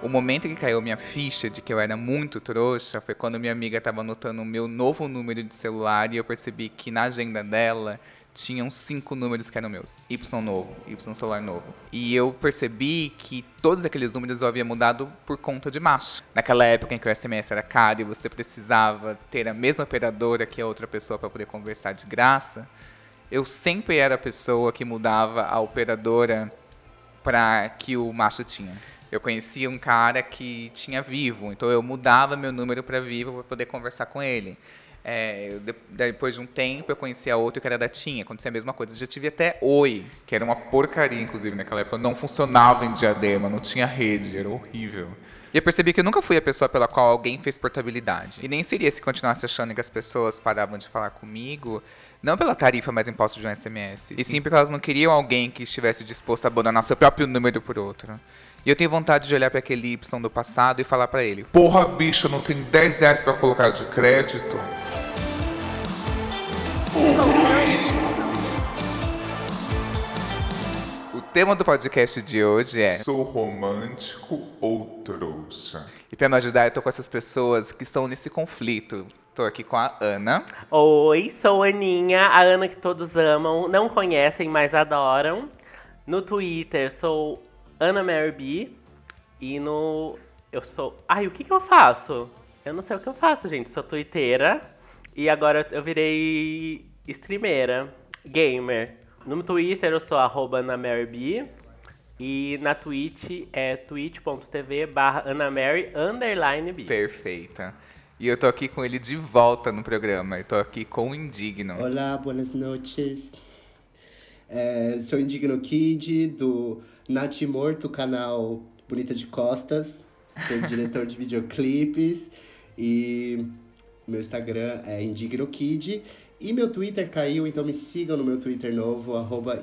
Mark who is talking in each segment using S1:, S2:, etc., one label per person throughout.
S1: O momento que caiu minha ficha de que eu era muito trouxa foi quando minha amiga estava anotando o meu novo número de celular e eu percebi que na agenda dela tinham cinco números que eram meus. Y novo, Y celular novo. E eu percebi que todos aqueles números eu havia mudado por conta de macho. Naquela época em que o SMS era caro e você precisava ter a mesma operadora que a outra pessoa para poder conversar de graça, eu sempre era a pessoa que mudava a operadora para que o macho tinha. Eu conhecia um cara que tinha vivo, então eu mudava meu número para vivo para poder conversar com ele. É, de, depois de um tempo eu conhecia outro que era da Tinha, acontecia a mesma coisa. Eu já tive até Oi, que era uma porcaria, inclusive, naquela época. Não funcionava em diadema, não tinha rede, era horrível. E eu percebi que eu nunca fui a pessoa pela qual alguém fez portabilidade. E nem seria se continuasse achando que as pessoas paravam de falar comigo, não pela tarifa mais imposta de um SMS, e sim porque elas não queriam alguém que estivesse disposto a abandonar seu próprio número por outro. E eu tenho vontade de olhar para aquele Y do passado e falar para ele:
S2: Porra, bicha, não tem 10 reais pra colocar de crédito?
S1: O tema do podcast de hoje é
S2: Sou romântico ou trouxa?
S1: E para me ajudar, eu tô com essas pessoas que estão nesse conflito. Tô aqui com a Ana.
S3: Oi, sou a Aninha, a Ana que todos amam, não conhecem, mas adoram. No Twitter sou Ana Mary B. E no. Eu sou. Ai, o que, que eu faço? Eu não sei o que eu faço, gente. Sou twitteira. E agora eu virei streameira, gamer. No Twitter eu sou arroba Ana Mary B. E na Twitch é twitch.tv barra Anamary underline B.
S1: Perfeita. E eu tô aqui com ele de volta no programa. Eu tô aqui com o Indigno.
S4: Olá, boas noites. É, sou Indigno Kid, do Nath Morto, canal Bonita de Costas. Sou diretor de videoclipes. E meu Instagram é Indigno Kid. E meu Twitter caiu, então me sigam no meu Twitter novo,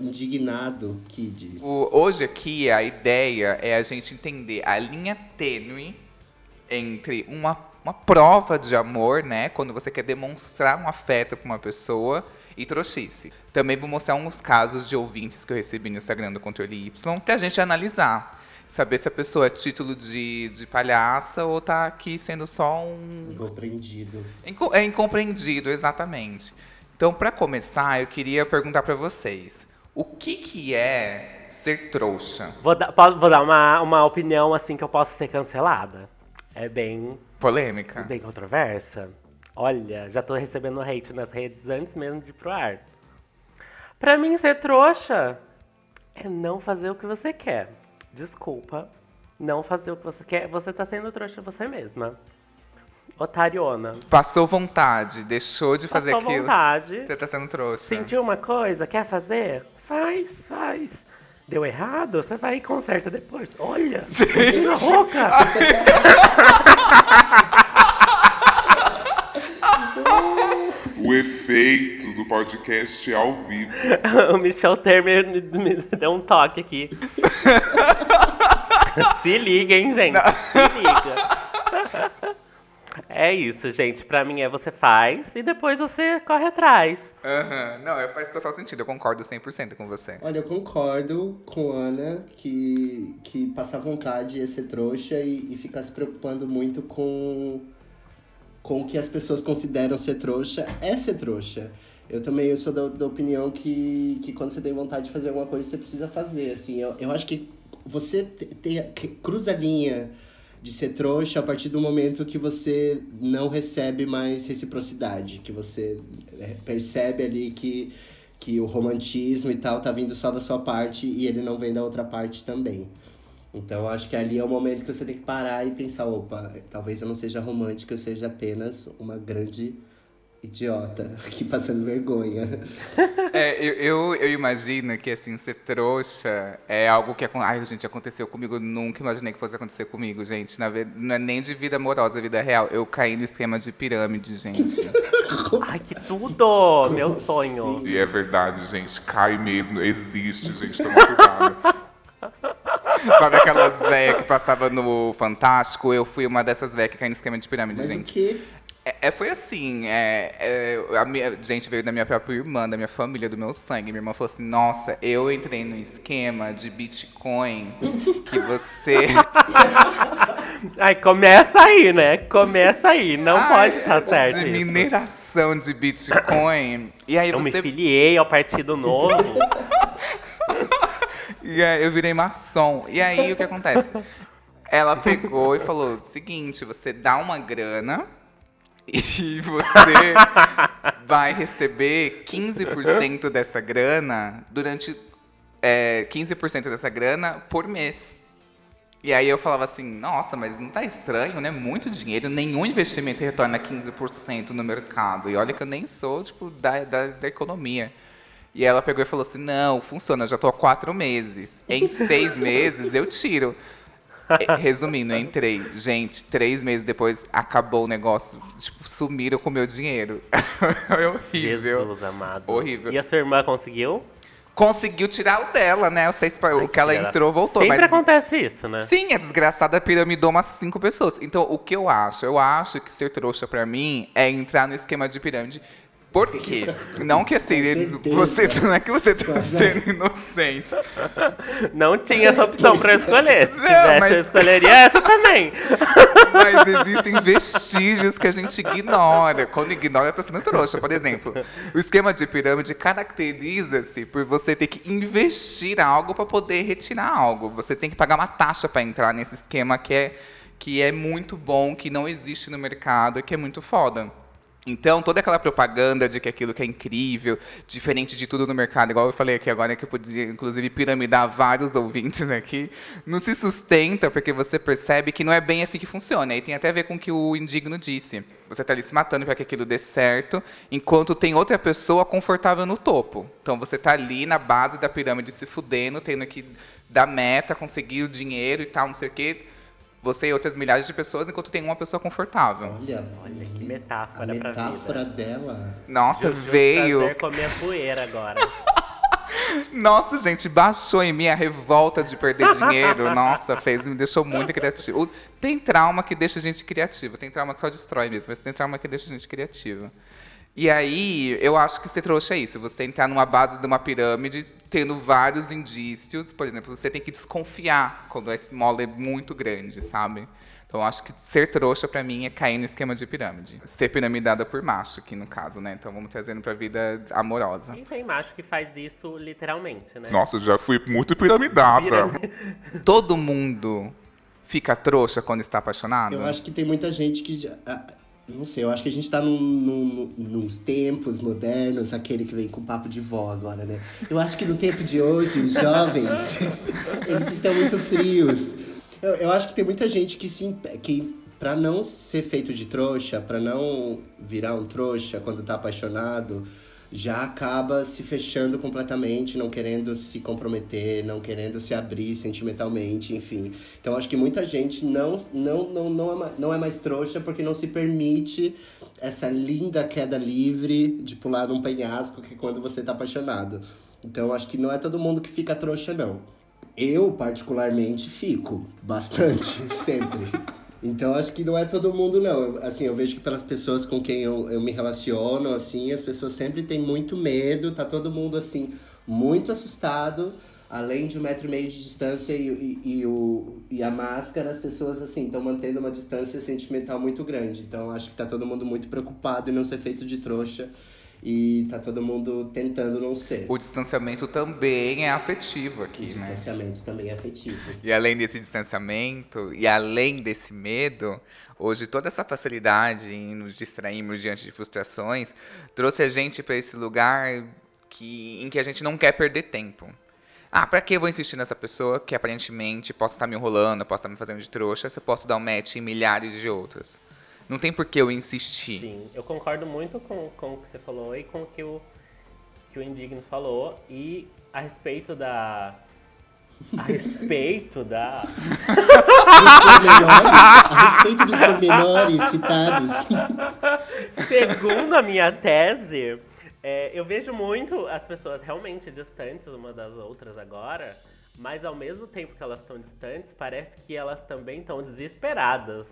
S4: indignadokid.
S1: Hoje aqui a ideia é a gente entender a linha tênue entre uma, uma prova de amor, né? Quando você quer demonstrar um afeto para uma pessoa e trouxice. Também vou mostrar uns casos de ouvintes que eu recebi no Instagram do Controle Y pra gente analisar. Saber se a pessoa é título de, de palhaça ou tá aqui sendo só um,
S4: Incompreendido.
S1: Inco- É incompreendido, exatamente. Então, para começar, eu queria perguntar para vocês: o que, que é ser trouxa?
S3: Vou dar, vou dar uma, uma opinião assim que eu posso ser cancelada. É bem,
S1: Polêmica?
S3: bem controversa. Olha, já tô recebendo hate nas redes antes mesmo de ir pro ar. Pra mim, ser trouxa é não fazer o que você quer. Desculpa. Não fazer o que você quer. Você tá sendo trouxa você mesma. Otariona.
S1: Passou vontade, deixou de fazer
S3: Passou
S1: aquilo.
S3: vontade.
S1: Você tá sendo trouxa.
S3: Sentiu uma coisa, quer fazer? Faz, faz. Deu errado? Você vai e conserta depois. Olha, menina rouca.
S2: O efeito do podcast é ao vivo.
S3: o Michel Temer me, me deu um toque aqui. Se liga, hein, gente? Se liga. É isso, gente. Pra mim é você faz e depois você corre atrás.
S1: Aham. Não, é- faz total sentido, eu concordo 100% com você.
S4: Olha, eu concordo com a Ana que, que passar vontade é ser trouxa e, e ficar se preocupando muito com, com o que as pessoas consideram ser trouxa é ser trouxa. Eu também eu sou da, da opinião que, que quando você tem vontade de fazer alguma coisa, você precisa fazer. Assim, eu, eu acho que você te- tem, que cruza a linha de ser trouxa a partir do momento que você não recebe mais reciprocidade, que você é, percebe ali que, que o romantismo e tal tá vindo só da sua parte e ele não vem da outra parte também. Então acho que ali é o momento que você tem que parar e pensar, opa, talvez eu não seja romântica, eu seja apenas uma grande idiota aqui passando vergonha.
S1: É, eu, eu, eu imagino que, assim, ser trouxa é algo que... Ai, gente, aconteceu comigo. Nunca imaginei que fosse acontecer comigo, gente. Na não é nem de vida amorosa, é vida real. Eu caí no esquema de pirâmide, gente.
S3: Ai, que tudo! Meu sonho.
S2: E é verdade, gente. Cai mesmo. Existe, gente. Toma cuidado.
S1: Sabe aquelas velhas que passavam no Fantástico? Eu fui uma dessas velhas que caiu no esquema de pirâmide,
S4: Mas o
S1: gente.
S4: que?
S1: É, é, foi assim, é, é, a minha, gente veio da minha própria irmã, da minha família, do meu sangue. Minha irmã falou assim, nossa, eu entrei no esquema de Bitcoin que você...
S3: Ai, começa aí, né? Começa aí, não
S1: Ai,
S3: pode estar certo
S1: De
S3: isso.
S1: mineração de Bitcoin. E aí
S3: Eu me
S1: você...
S3: filiei ao Partido Novo.
S1: E aí eu virei maçom. E aí o que acontece? Ela pegou e falou: seguinte, você dá uma grana e você vai receber 15% dessa grana durante. É, 15% dessa grana por mês. E aí eu falava assim, nossa, mas não tá estranho, né? Muito dinheiro, nenhum investimento retorna 15% no mercado. E olha que eu nem sou, tipo, da, da, da economia. E ela pegou e falou assim, não, funciona, já tô há quatro meses. Em seis meses eu tiro. Resumindo, eu entrei. Gente, três meses depois acabou o negócio. Tipo, sumiram com o meu dinheiro. é horrível.
S3: Jesus amado.
S1: Horrível.
S3: E a sua irmã conseguiu?
S1: Conseguiu tirar o dela, né? Eu sei se o que ela entrou, voltou.
S3: Sempre
S1: mas
S3: acontece isso, né?
S1: Sim, a desgraçada piramidou umas cinco pessoas. Então, o que eu acho? Eu acho que ser trouxa pra mim é entrar no esquema de pirâmide. Por quê? Não que assim, você não é que você tá sendo inocente.
S3: Não tinha essa opção pra eu escolher. Se
S1: Não,
S3: tivesse,
S1: mas-
S3: eu escolheria essa também.
S1: Mas existem vestígios que a gente ignora. Quando ignora, tá sendo trouxa. Por exemplo, o esquema de pirâmide caracteriza-se por você ter que investir algo para poder retirar algo. Você tem que pagar uma taxa para entrar nesse esquema que é, que é muito bom, que não existe no mercado, que é muito foda. Então, toda aquela propaganda de que aquilo que é incrível, diferente de tudo no mercado, igual eu falei aqui agora, que eu podia, inclusive, piramidar vários ouvintes aqui, não se sustenta porque você percebe que não é bem assim que funciona. E tem até a ver com o que o indigno disse. Você está ali se matando para que aquilo dê certo, enquanto tem outra pessoa confortável no topo. Então, você está ali na base da pirâmide se fudendo, tendo que dar meta, conseguir o dinheiro e tal, não sei o quê. Você e outras milhares de pessoas, enquanto tem uma pessoa confortável.
S4: Olha,
S3: Olha que
S4: a
S3: metáfora pra
S4: metáfora
S3: vida.
S4: dela.
S1: Nossa,
S3: Juju
S1: veio.
S3: Prazer comer poeira agora.
S1: Nossa, gente, baixou em mim a revolta de perder dinheiro. Nossa, fez, me deixou muito criativo. Tem trauma que deixa a gente criativa. Tem trauma que só destrói mesmo, mas tem trauma que deixa a gente criativa. E aí, eu acho que ser trouxa é isso. Você entrar numa base de uma pirâmide, tendo vários indícios. Por exemplo, você tem que desconfiar quando a esmola é muito grande, sabe? Então, eu acho que ser trouxa, pra mim, é cair no esquema de pirâmide. Ser piramidada por macho, aqui no caso, né? Então, vamos trazendo pra vida amorosa.
S3: E tem macho que faz isso literalmente, né?
S2: Nossa, já fui muito piramidada.
S1: Todo mundo fica trouxa quando está apaixonado?
S4: Eu acho que tem muita gente que já. Não sei, eu acho que a gente tá num, num, nos tempos modernos, aquele que vem com papo de vó agora, né? Eu acho que no tempo de hoje, os jovens, eles estão muito frios. Eu, eu acho que tem muita gente que se que para não ser feito de trouxa, pra não virar um trouxa quando tá apaixonado, já acaba se fechando completamente, não querendo se comprometer, não querendo se abrir sentimentalmente, enfim. Então acho que muita gente não não não não é, não é mais trouxa porque não se permite essa linda queda livre de pular num penhasco que é quando você tá apaixonado. Então acho que não é todo mundo que fica trouxa não. Eu, particularmente, fico bastante, sempre. Então, acho que não é todo mundo, não. Eu- Assim, eu vejo que pelas pessoas com quem eu, eu me relaciono, assim, as pessoas sempre têm muito medo, tá todo mundo, assim, muito assustado. Além de um metro e meio de distância e, e, e o, e a máscara, as pessoas, assim, estão mantendo uma distância sentimental muito grande. Então, acho que tá todo mundo muito preocupado em não ser feito de trouxa. E tá todo mundo tentando não ser.
S1: O distanciamento também é afetivo
S4: O
S1: aqui, né?
S4: distanciamento também é afetivo.
S1: E além desse distanciamento, e além desse medo, hoje toda essa facilidade em nos distrairmos diante de frustrações trouxe a gente para esse lugar que, em que a gente não quer perder tempo. Ah, pra que eu vou insistir nessa pessoa que aparentemente possa estar me enrolando, possa estar me fazendo de trouxa, se eu posso dar um match em milhares de outras? Não tem por que eu insistir.
S3: Sim, eu concordo muito com, com o que você falou e com o que o, que o Indigno falou. E a respeito da. A respeito da.
S4: a respeito dos pormenores citados.
S3: Segundo a minha tese, é, eu vejo muito as pessoas realmente distantes umas das outras agora, mas ao mesmo tempo que elas estão distantes, parece que elas também estão desesperadas.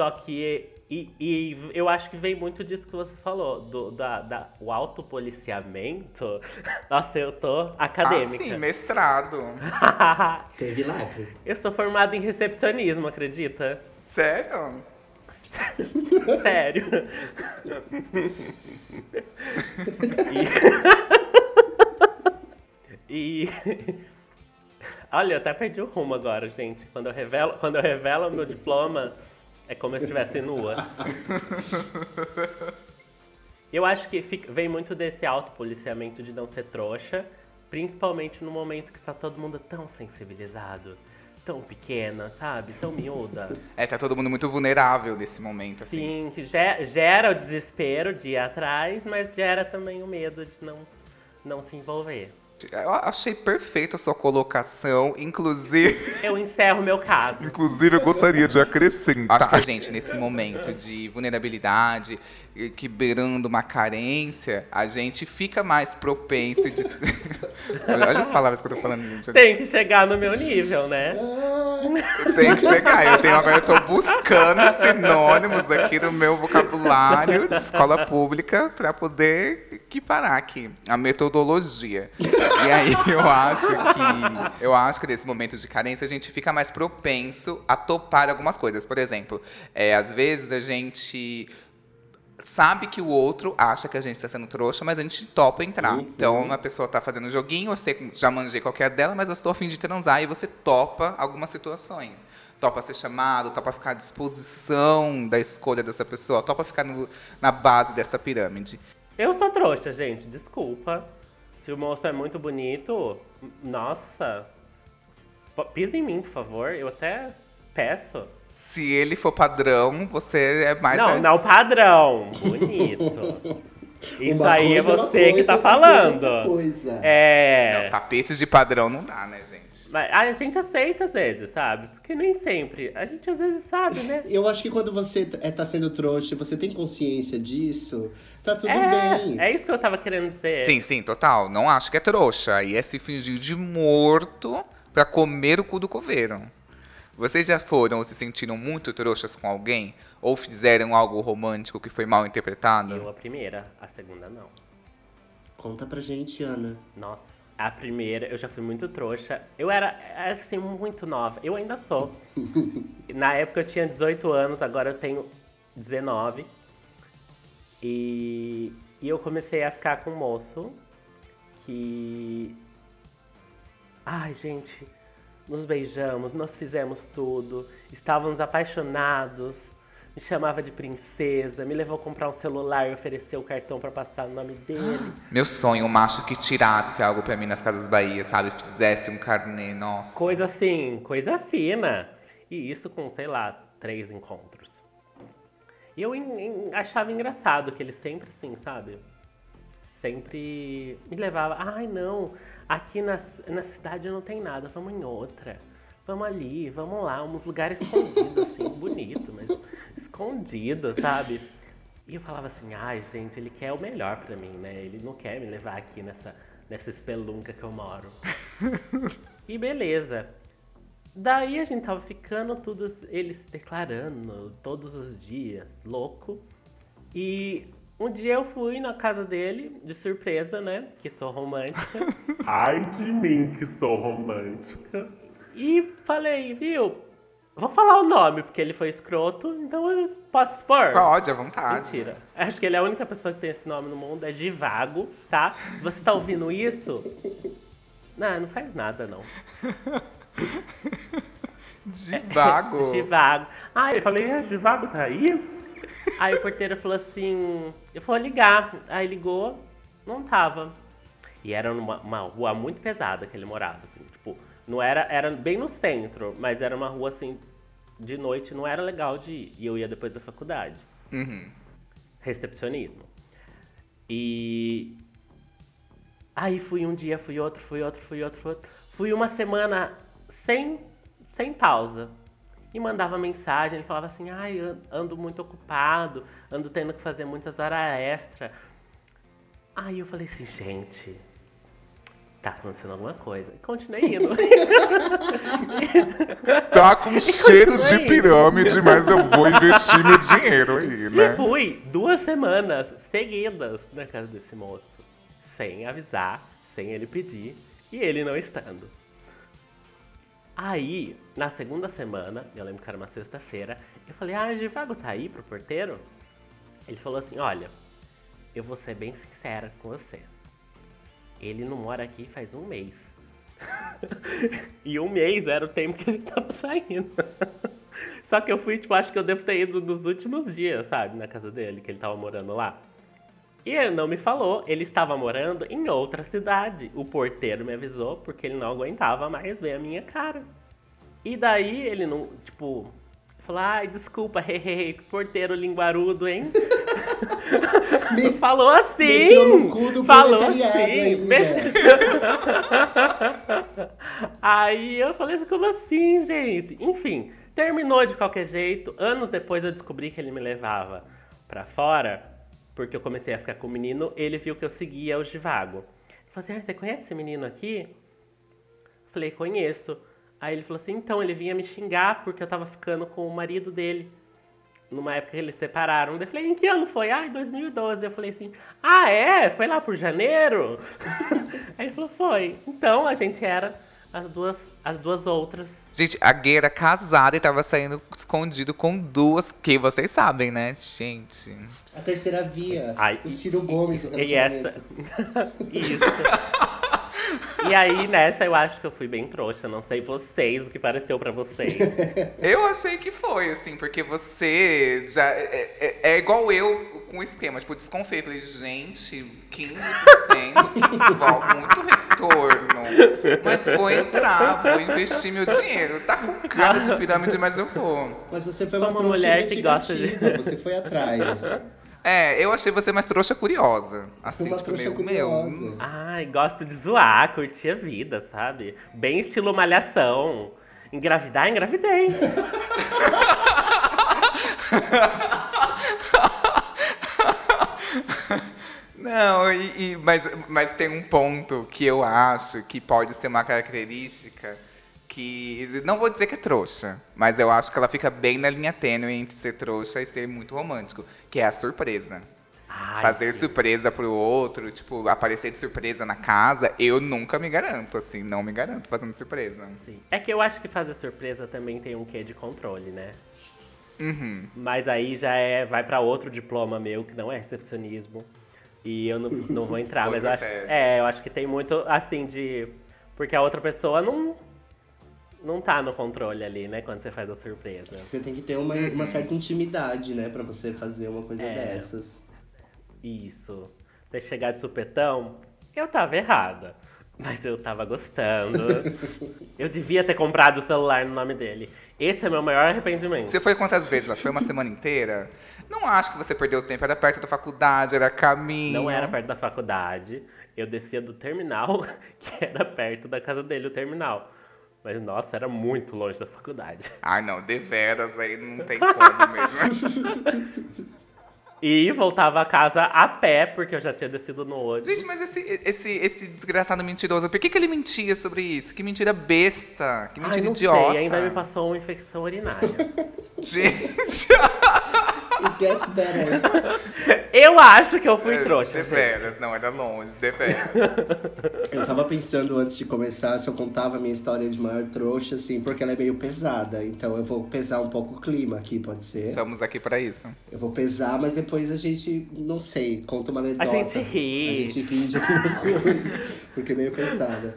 S3: Só que E, e eu acho que vem muito disso que você falou, do da, da, o autopoliciamento. Nossa, eu tô acadêmica.
S1: Ah, sim, mestrado.
S4: Teve live.
S3: eu sou formada em recepcionismo, acredita?
S1: Sério?
S3: Sério. E... e... Olha, eu até perdi o rumo agora, gente. Quando eu revelo, quando eu revelo o meu diploma, é como se estivesse nua. Eu acho que fica- vem muito desse autopoliciamento de não ser trouxa, principalmente no momento que tá todo mundo tão sensibilizado, tão pequena, sabe? Tão miúda.
S1: É, tá todo mundo muito vulnerável nesse momento, assim.
S3: Sim, que ge- gera o desespero de ir atrás, mas gera também o medo de não, não se envolver.
S1: Eu achei perfeita a sua colocação, inclusive.
S3: Eu encerro meu caso.
S2: Inclusive, eu gostaria de acrescentar.
S1: Acho que a gente, nesse momento de vulnerabilidade, que beirando uma carência, a gente fica mais propenso de. Olha as palavras que eu tô falando, gente.
S3: Tem que chegar no meu nível, né?
S1: Tem que chegar. Eu tenho agora, eu tô buscando sinônimos aqui no meu vocabulário de escola pública para poder equiparar aqui a metodologia. E aí eu acho que eu acho que nesse momento de carência a gente fica mais propenso a topar algumas coisas. Por exemplo, é, às vezes a gente sabe que o outro acha que a gente está sendo trouxa, mas a gente topa entrar.
S4: Uhum.
S1: Então, uma pessoa tá fazendo um joguinho, você já manjei qualquer dela, mas eu estou a fim de transar e você topa algumas situações. Topa ser chamado, topa ficar à disposição da escolha dessa pessoa, topa ficar no- na base dessa pirâmide.
S3: Eu sou trouxa, gente, desculpa. Se o moço é muito bonito, nossa. Pisa em mim, por favor. Eu até peço.
S1: Se ele for padrão, você é mais.
S3: não,
S1: é-
S3: não padrão. Bonito. Isso
S4: Uma
S3: aí é
S4: coisa uma
S3: você que
S4: coisa,
S3: tá
S4: outra coisa é
S3: falando.
S4: outra coisa.
S3: É.
S1: Não, tapete de padrão não dá, né, gente?
S3: Mas a gente aceita às vezes, sabe? Porque nem sempre. A gente às vezes sabe, né?
S4: Eu acho que quando você é, tá sendo trouxa, você tem consciência disso, tá tudo
S3: É,
S4: bem.
S3: é isso que eu tava querendo dizer.
S1: Sim, sim, total. Não acho que é trouxa. Aí é se fingir de morto pra comer o cu do coveiro. Vocês já foram ou se sentiram muito trouxas com alguém? Ou fizeram algo romântico que foi mal interpretado?
S3: Eu a primeira, a segunda não.
S4: Conta pra gente, Ana.
S3: Nossa, a primeira eu já fui muito trouxa. Eu era, assim, muito nova. Eu ainda sou. Na época eu tinha 18 anos, agora eu tenho 19. E, e eu comecei a ficar com um moço que. Ai, gente, nos beijamos, nós fizemos tudo, estávamos apaixonados. Me chamava de princesa, me levou a comprar um celular e ofereceu o cartão para passar o nome dele.
S1: Meu sonho, um macho que tirasse algo pra mim nas Casas Bahia, sabe? Fizesse um carnê, nossa.
S3: Coisa assim, coisa fina. E isso com, sei lá, três encontros. E eu achava engraçado que ele sempre assim, sabe? Sempre me levava. Ai, não, aqui na, na cidade não tem nada, vamos em outra. Vamos ali, vamos lá, uns lugares escondidos, assim, bonito, mas escondido, sabe? E eu falava assim, ai, gente, ele quer o melhor pra mim, né? Ele não quer me levar aqui nessa, nessa espelunca que eu moro. E beleza. Daí a gente tava ficando, todos eles se declarando todos os dias, louco. E um dia eu fui na casa dele, de surpresa, né? Que sou romântica. Ai de mim que sou romântica. E falei, viu? Vou falar o nome, porque ele foi escroto, então eu posso expor.
S1: Pode, à vontade.
S3: Mentira. Acho que ele é a única pessoa que tem esse nome no mundo, é Divago, tá? Você tá ouvindo isso, não, não faz nada, não.
S1: Divago.
S3: Divago. Ah, eu falei, é, Divago tá aí? Aí o porteiro falou assim, eu vou ligar. Aí ligou, não tava. E era numa uma rua muito pesada que ele morava, assim, tipo, não era, era bem no centro, mas era uma rua assim, de noite não era legal de ir. E eu ia depois da faculdade.
S1: Uhum.
S3: recepcionismo. E aí fui um dia, fui outro, fui outro, fui outro, fui outro. Fui uma semana sem, sem pausa. E mandava mensagem, ele falava assim, ai, an- ando muito ocupado, ando tendo que fazer muitas horas extra. Aí eu falei assim, gente, tá acontecendo alguma coisa. E continuei indo.
S2: Tá com cheiro de pirâmide, mas eu vou investir meu dinheiro aí,
S3: E
S2: né?
S3: fui duas semanas seguidas na casa desse moço. Sem avisar, sem ele pedir. E ele não estando. Aí, na segunda semana, eu lembro que era uma sexta-feira, eu falei, ah, Givago tá aí pro porteiro? Ele falou assim, olha, eu vou ser bem sincera com você. Ele não mora aqui faz um mês. e um mês era o tempo que a gente tava saindo. Só que eu fui, tipo, acho que eu devo ter ido nos últimos dias, sabe, na casa dele, que ele tava morando lá. E ele não me falou, ele estava morando em outra cidade. O porteiro me avisou porque ele não aguentava mais ver a minha cara. E daí ele não, tipo, falou: ai, desculpa, hehehe, porteiro linguarudo, hein?
S4: Me-
S3: falou assim!
S4: Cu do
S3: falou assim!
S4: ainda.
S3: Aí eu falei assim, como assim, gente? Enfim, terminou de qualquer jeito. Anos depois eu descobri que ele me levava pra fora, porque eu comecei a ficar com o menino, ele viu que eu seguia o Givago. Ele falou assim, ah, você conhece esse menino aqui? Falei, conheço. Aí ele falou assim, então, ele vinha me xingar porque eu tava ficando com o marido dele. Numa época que eles separaram. Daí Eu falei, em que ano foi? Ah, em 2012. Eu falei assim, ah, é? Foi lá por janeiro? Aí ele falou, foi. Então a gente era as duas, as duas outras.
S1: Gente, a gay era casada e tava saindo escondido com duas, que vocês sabem, né, gente?
S4: A terceira via.
S3: Ai,
S4: o Ciro Gomes do
S3: E essa. Isso. E aí, nessa, eu acho que eu fui bem trouxa. Não sei vocês, o que pareceu pra vocês.
S1: Eu achei que foi, assim, porque você já. É, é- é igual eu com o esquema, tipo, desconfiei. Falei, gente, 15%, que muito retorno. Mas vou entrar, vou investir meu dinheiro. Tá com cara de pirâmide, mas eu vou.
S4: Mas você foi uma
S3: uma
S4: trouxa
S3: mulher que gosta de-
S4: você foi atrás.
S1: É, eu achei você mais trouxa curiosa. Assim,
S4: Uma
S1: tipo,
S4: trouxa
S1: meio,
S4: curiosa.
S1: meu.
S3: Ai, gosto de zoar, curtir a vida, sabe? Bem estilo malhação. Engravidar, engravidei.
S1: Não, e, e- mas, mas tem um ponto que eu acho que pode ser uma característica que. Não vou dizer que é trouxa, mas eu acho que ela fica bem na linha tênue entre ser trouxa e ser muito romântico, que é a surpresa.
S3: Ai,
S1: Fazer
S3: sim.
S1: surpresa pro outro, tipo, aparecer de surpresa na casa, eu nunca me garanto, assim, não me garanto fazendo surpresa.
S3: Sim. É que eu acho que fazer surpresa também tem um quê de controle, né?
S1: Uhum.
S3: Mas aí já é, vai pra outro diploma meu, que não é recepcionismo. E eu não, não vou entrar, mas eu acho, é, eu acho que tem muito assim de. Porque a outra pessoa não. Não tá no controle ali, né? Quando você faz a surpresa.
S4: Você tem que ter uma, uma certa intimidade, né, pra você fazer uma coisa
S3: É.
S4: dessas.
S3: Isso. Você chegar de supetão, eu tava errada. Mas eu tava gostando. eu devia ter comprado o celular no nome dele. Esse é meu maior arrependimento.
S1: Você foi quantas vezes? lá? Foi uma semana inteira? Não acho que você perdeu tempo, era perto da faculdade, era caminho.
S3: Não era perto da faculdade. Eu descia do terminal, que era perto da casa dele, o terminal. Mas, nossa, era muito longe da faculdade.
S1: Ai, não, deveras aí não tem como mesmo.
S3: E voltava a casa a pé, porque eu já tinha descido no ônibus.
S1: Gente, mas esse, esse, esse desgraçado mentiroso, por que, que ele mentia sobre isso? Que mentira besta, que
S3: Ai,
S1: mentira
S3: não
S1: idiota.
S3: sei, ainda me passou uma infecção urinária.
S1: Gente,
S4: It gets better.
S3: eu acho que eu fui trouxa. gente.
S1: deveras, não, era longe, deveras.
S4: Eu tava pensando antes de começar se eu contava a minha história de maior trouxa, assim, porque ela é meio pesada. Então eu vou pesar um pouco o clima aqui, pode ser?
S1: Estamos aqui pra isso.
S4: Eu vou pesar, mas depois a gente, não sei, conta uma anedota.
S3: gente ri.
S4: A gente ri de alguma coisa, porque é meio pesada.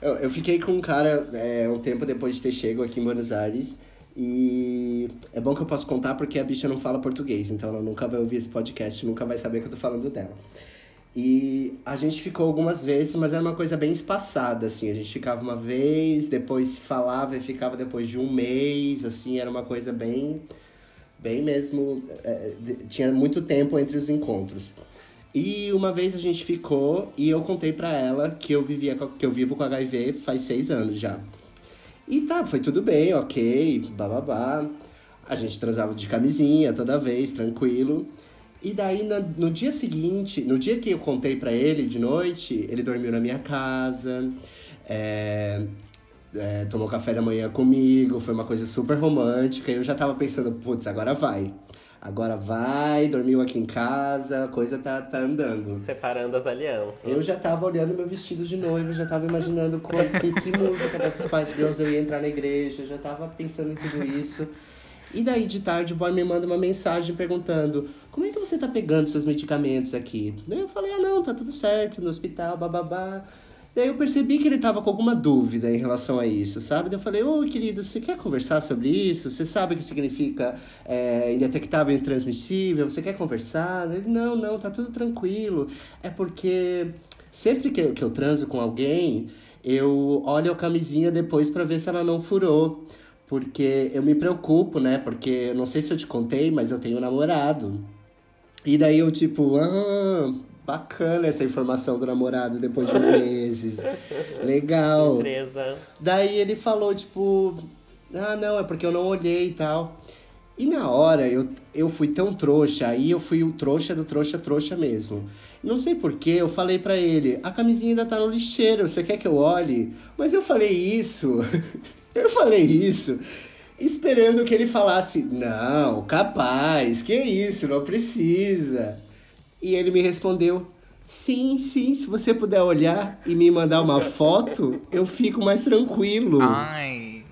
S4: Eu, eu fiquei com um cara é, um tempo depois de ter chego aqui em Buenos Aires. E é bom que eu posso contar porque a bicha não fala português, então ela nunca vai ouvir esse podcast, nunca vai saber que eu tô falando dela. E a gente ficou algumas vezes, mas era uma coisa bem espaçada, assim. A gente ficava uma vez, depois se falava e ficava depois de um mês, assim. Era uma coisa bem, bem mesmo... é, tinha muito tempo entre os encontros. E uma vez a gente ficou e eu contei pra ela que eu, vivia, que eu vivo com HIV faz seis anos já. E tá, foi tudo bem, ok, bababá. A gente transava de camisinha toda vez, tranquilo. E daí, no, dia seguinte, no dia que eu contei pra ele de noite, ele dormiu na minha casa, é, é, tomou café da manhã comigo, foi uma coisa super romântica. E eu já tava pensando, putz, agora vai. Agora vai, dormiu aqui em casa, a coisa tá, tá andando.
S3: Separando as alianças.
S4: Eu já tava olhando meu vestido de noiva, já tava imaginando com, com que música das Spice Girls eu ia entrar na igreja, já tava pensando em tudo isso. E daí de tarde o boy me manda uma mensagem perguntando: Como é que você tá pegando seus medicamentos aqui? Daí eu falei: Ah, não, tá tudo certo, no hospital, bababá. Daí eu percebi que ele tava com alguma dúvida em relação a isso, sabe? Daí eu falei, ô querido, você quer conversar sobre isso? Você sabe o que significa é, indetectável e intransmissível? Você quer conversar? Ele, não, não, tá tudo tranquilo. É porque sempre que eu, que eu transo com alguém, eu olho a camisinha depois para ver se ela não furou. Porque eu me preocupo, né? Porque não sei se eu te contei, mas eu tenho um namorado. E daí eu, tipo, ah, bacana essa informação do namorado depois de uns meses. Legal.
S3: Surpresa.
S4: Daí ele falou, tipo, ah, não, é porque eu não olhei e tal. E na hora eu, eu fui tão trouxa, aí eu fui o trouxa do trouxa trouxa mesmo. Não sei porquê, eu falei pra ele, a camisinha ainda tá no lixeiro, você quer que eu olhe? Mas eu falei isso, eu falei isso, esperando que ele falasse, não, capaz, que isso, não precisa. E ele me respondeu, sim, sim, se você puder olhar e me mandar uma foto, eu fico mais tranquilo.
S1: Ai.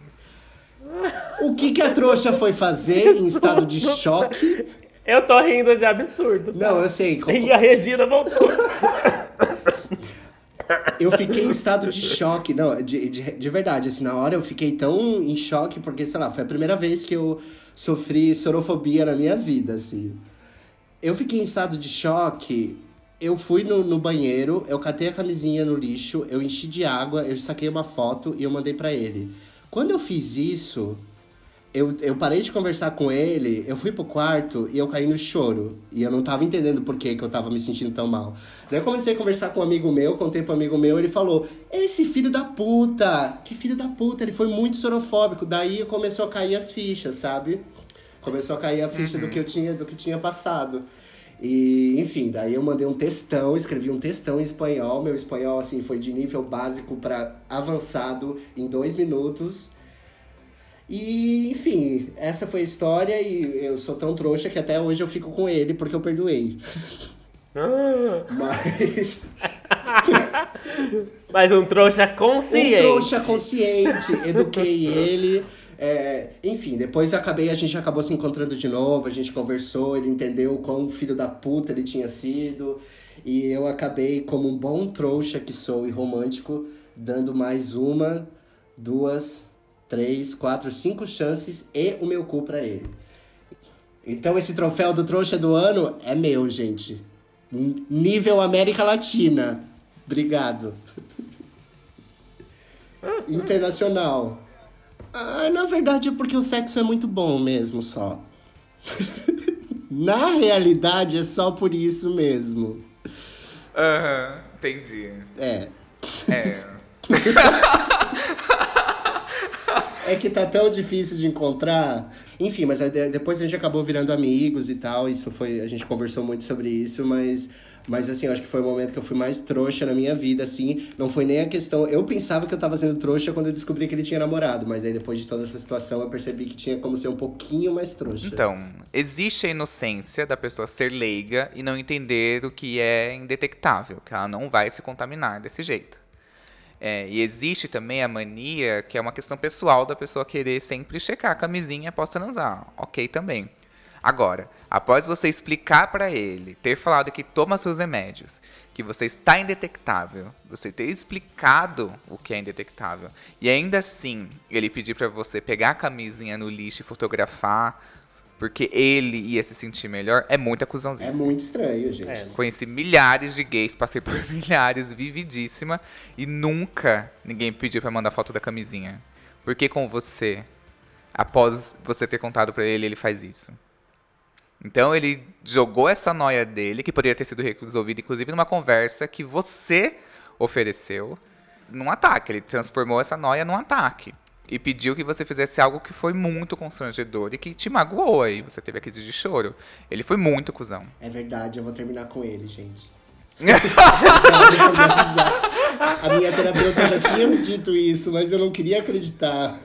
S4: O que, que a trouxa foi fazer em estado de choque?
S3: Eu tô rindo de absurdo. tá?
S4: Não, eu sei. co-
S3: E a Regina voltou.
S4: Eu fiquei em estado de choque. Não, de, de, de verdade, assim, na hora eu fiquei tão em choque, porque, sei lá, foi a primeira vez que eu sofri sorofobia na minha vida, assim. Eu fiquei em estado de choque. Eu fui no, no banheiro, eu catei a camisinha no lixo, eu enchi de água, eu saquei uma foto e eu mandei pra ele. Quando eu fiz isso, eu, eu parei de conversar com ele, eu fui pro quarto e eu caí no choro. E eu não tava entendendo por que, que eu tava me sentindo tão mal. Daí eu comecei a conversar com um amigo meu, contei pro amigo meu, ele falou: Esse filho da puta! Que filho da puta! Ele foi muito sorofóbico. Daí começou a cair as fichas, sabe? Começou a cair a ficha do que eu tinha, do que tinha passado. E, enfim, daí eu mandei um textão, escrevi um textão em espanhol. Meu espanhol, assim, foi de nível básico para avançado em dois minutos. E, enfim, essa foi a história e eu sou tão trouxa que até hoje eu fico com ele porque eu perdoei.
S3: Ah,
S4: Mas
S3: Mas um trouxa
S4: um
S3: consciente.
S4: trouxa consciente, eduquei ele. É, enfim, depois acabei, a gente acabou se encontrando de novo, a gente conversou, ele entendeu o quão filho da puta ele tinha sido. E eu acabei, como um bom trouxa que sou e romântico, dando mais uma, duas, três, quatro, cinco chances e o meu cu pra ele. Então esse troféu do trouxa do ano é meu, gente. Nível América Latina. Obrigado. Internacional. Ah, na verdade é porque o sexo é muito bom mesmo, só. na realidade é só por isso mesmo.
S1: Aham, entendi.
S4: É.
S1: É.
S4: É que tá tão difícil de encontrar. Enfim, mas depois a gente acabou virando amigos e tal. Isso foi. A gente conversou muito sobre isso, mas. Mas assim, eu acho que foi o momento que eu fui mais trouxa na minha vida, assim. Não foi nem a questão. Eu pensava que eu tava sendo trouxa quando eu descobri que ele tinha namorado, mas aí depois de toda essa situação eu percebi que tinha como ser um pouquinho mais trouxa.
S1: Então, existe a inocência da pessoa ser leiga e não entender o que é indetectável, que ela não vai se contaminar desse jeito. É, e existe também a mania, que é uma questão pessoal da pessoa querer sempre checar a camisinha após transar. Ok também. Agora, após você explicar pra ele, ter falado que toma seus remédios, que você está indetectável, você ter explicado o que é indetectável, e ainda assim ele pedir pra você pegar a camisinha no lixo e fotografar, porque ele ia se sentir melhor, é muita
S4: É
S1: cuzãozinha.
S4: muito estranho, gente.
S3: É.
S1: Conheci milhares de gays, passei por milhares, vividíssima, e nunca ninguém pediu pra mandar foto da camisinha. Por que com você, após você ter contado pra ele, ele faz isso? Então ele jogou essa noia dele, que poderia ter sido resolvida, inclusive, numa conversa que você ofereceu, num ataque. Ele transformou essa noia num ataque. e pediu que você fizesse algo que foi muito constrangedor e que te magoou aí. Você teve a crise de choro. Ele foi muito cuzão.
S4: É verdade, eu vou terminar com ele, gente. A minha terapeuta já tinha me dito isso, mas eu não queria acreditar.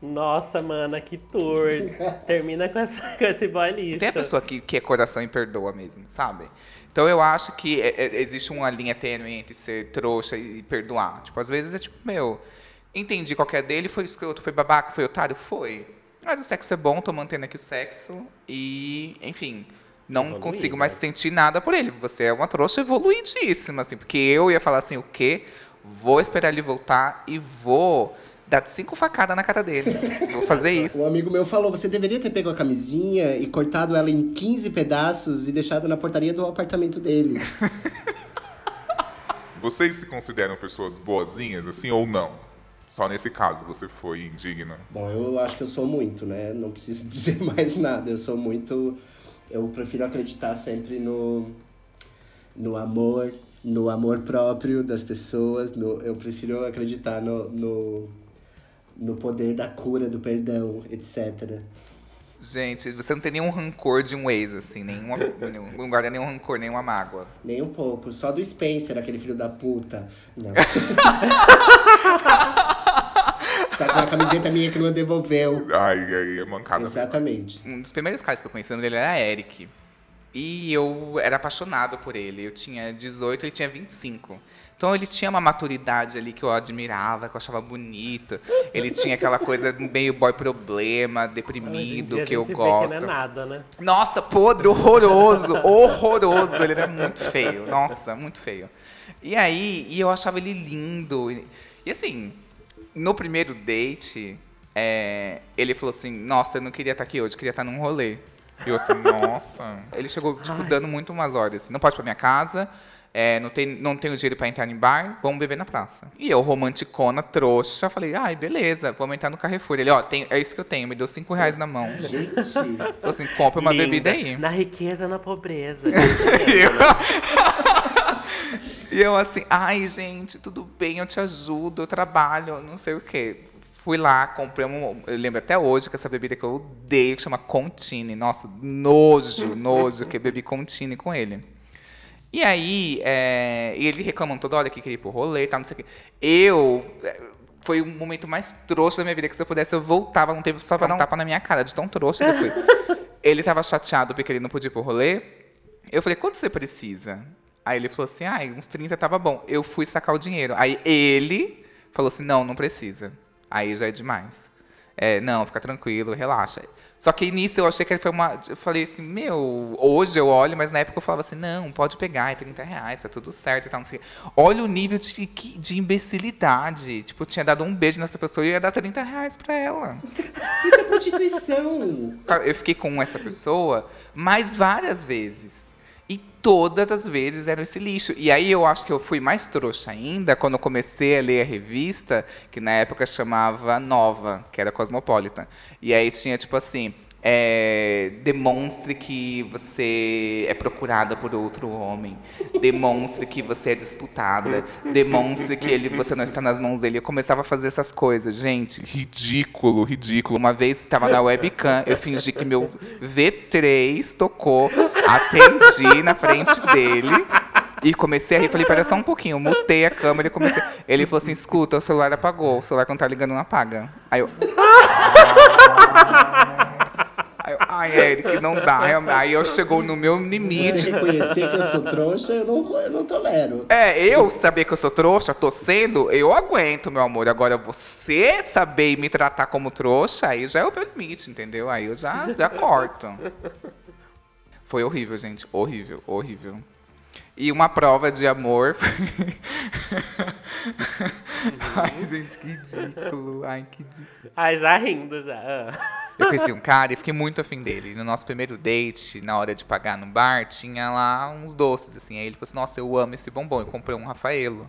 S3: Nossa, mana, que tour. Termina com, essa, com esse boy lixo.
S1: Tem a pessoa que, que é coração e perdoa mesmo, sabe? Então eu acho que é- é- existe uma linha tênue entre ser trouxa e perdoar. Tipo, às vezes é tipo, meu, entendi qual que é dele, foi escroto, foi babaca, foi otário, foi. Mas o sexo é bom, tô mantendo aqui o sexo e, enfim, não consigo mais sentir nada por ele. Você é uma trouxa evoluidíssima, assim, porque eu ia falar assim, o quê? Vou esperar ele voltar e vou dar cinco facadas na cara dele. vou fazer isso.
S4: Um amigo meu falou: você deveria ter pego a camisinha e cortado ela em 15 pedaços e deixado na portaria do apartamento dele.
S2: Vocês se consideram pessoas boazinhas, assim, ou não? Só nesse caso você foi indigna.
S4: Bom, eu acho que eu sou muito, né? Não preciso dizer mais nada. Eu sou muito. Eu prefiro acreditar sempre no, no amor, no amor próprio das pessoas. No, eu prefiro acreditar no, no, no poder da cura, do perdão, etc.
S1: Gente, você não tem nenhum rancor de um ex, assim, nenhuma, nenhum, não guarda nenhum rancor, nenhuma mágoa.
S4: Nem um pouco. Só do Spencer, aquele filho da puta. Não. tá com uma camiseta minha que não devolveu.
S2: Ai, ai, é mancada.
S4: Exatamente.
S1: Um dos primeiros caras que eu conheci dele era Eric. E eu era apaixonado por ele. Eu tinha 18, ele tinha 25. Então ele tinha uma maturidade ali que eu admirava, que eu achava bonito. Ele tinha aquela coisa meio boy problema, deprimido, que eu gosto.
S3: Que não é nada, né?
S1: Nossa, podre, horroroso, horroroso. Ele era muito feio, nossa, muito feio. E aí, e eu achava ele lindo. E, assim, no primeiro date, é, ele falou assim, nossa, eu não queria estar aqui hoje, queria estar num rolê. E eu assim, nossa. Ele chegou, tipo,
S3: Ai.
S1: dando muito umas ordens, assim, não pode ir pra minha casa, é, não, tem, não tenho dinheiro pra entrar em bar, vamos beber na praça. E eu, romanticona, trouxa, falei, ai, beleza, vamos entrar no Carrefour. Ele, ó, tem, é isso que eu tenho, me deu cinco reais na mão.
S4: Gente,
S1: Falou assim, compra uma
S3: Linda.
S1: bebida aí.
S3: Na riqueza, na pobreza.
S1: E eu, e eu assim, ai, gente, tudo bem, eu te ajudo, eu trabalho, não sei o quê. Fui lá, comprei um. Eu lembro até hoje que essa bebida que eu odeio, que chama Contine. Nossa, nojo, nojo, que eu bebi Contine com ele. E aí, é, ele reclamando toda hora que queria ir pro rolê e tal, não sei o quê. Eu. é, Foi o momento mais trouxa da minha vida, que se eu pudesse, eu voltava num tempo só pra dar um tapa na minha cara, de tão trouxa que eu fui. Ele tava chateado porque ele não podia ir pro rolê. Eu falei, quanto você precisa? Aí ele falou assim, ah, uns 30 tava bom. Eu fui sacar o dinheiro. Aí ele falou assim, não, não precisa. Aí já é demais. É, não, fica tranquilo, relaxa. Só que nisso eu achei que ele foi uma. Eu falei assim, meu, hoje eu olho, mas na época eu falava assim, não, pode pegar, é 30 reais, tá tudo certo e tal, não sei. Olha o nível de, de imbecilidade. Tipo, eu tinha dado um beijo nessa pessoa e ia dar 30 reais pra ela.
S4: isso é prostituição.
S1: Eu fiquei com essa pessoa mais várias vezes. E todas as vezes era esse lixo. E aí eu acho que eu fui mais trouxa ainda quando eu comecei a ler a revista, que na época chamava Nova, que era Cosmopolitan. E aí tinha tipo assim. É, demonstre que você é procurada por outro homem. Demonstre que você é disputada. Demonstre que ele, você não está nas mãos dele. Eu começava a fazer essas coisas, gente.
S2: Ridículo, ridículo.
S1: Uma vez estava na webcam, eu fingi que meu V3 tocou, atendi na frente dele e comecei a rir. Falei, pera só um pouquinho, eu mutei a câmera e comecei. Ele falou assim: escuta, o celular apagou, o celular quando tá ligando não apaga. Aí eu. Eu, ai, Eric, não dá. realmente." Aí eu chegou no meu
S4: Você
S1: limite.
S4: reconhecer que eu sou trouxa, eu não, eu não tolero.
S1: É, eu saber que eu sou trouxa, tô sendo, eu aguento, meu amor. Agora, você saber me tratar como trouxa, aí já é o meu limite, entendeu? Aí eu já, já corto. Foi horrível, gente. Horrível, horrível. E uma prova de amor. Ai, gente, que ridículo. Ai, que ridículo.
S3: Ai, já rindo, já. Ah.
S1: Eu conheci um cara e fiquei muito afim dele. No nosso primeiro date, na hora de pagar no bar, tinha lá uns doces, assim. Aí ele falou assim, nossa, eu amo esse bombom. Eu comprei um Rafaelo.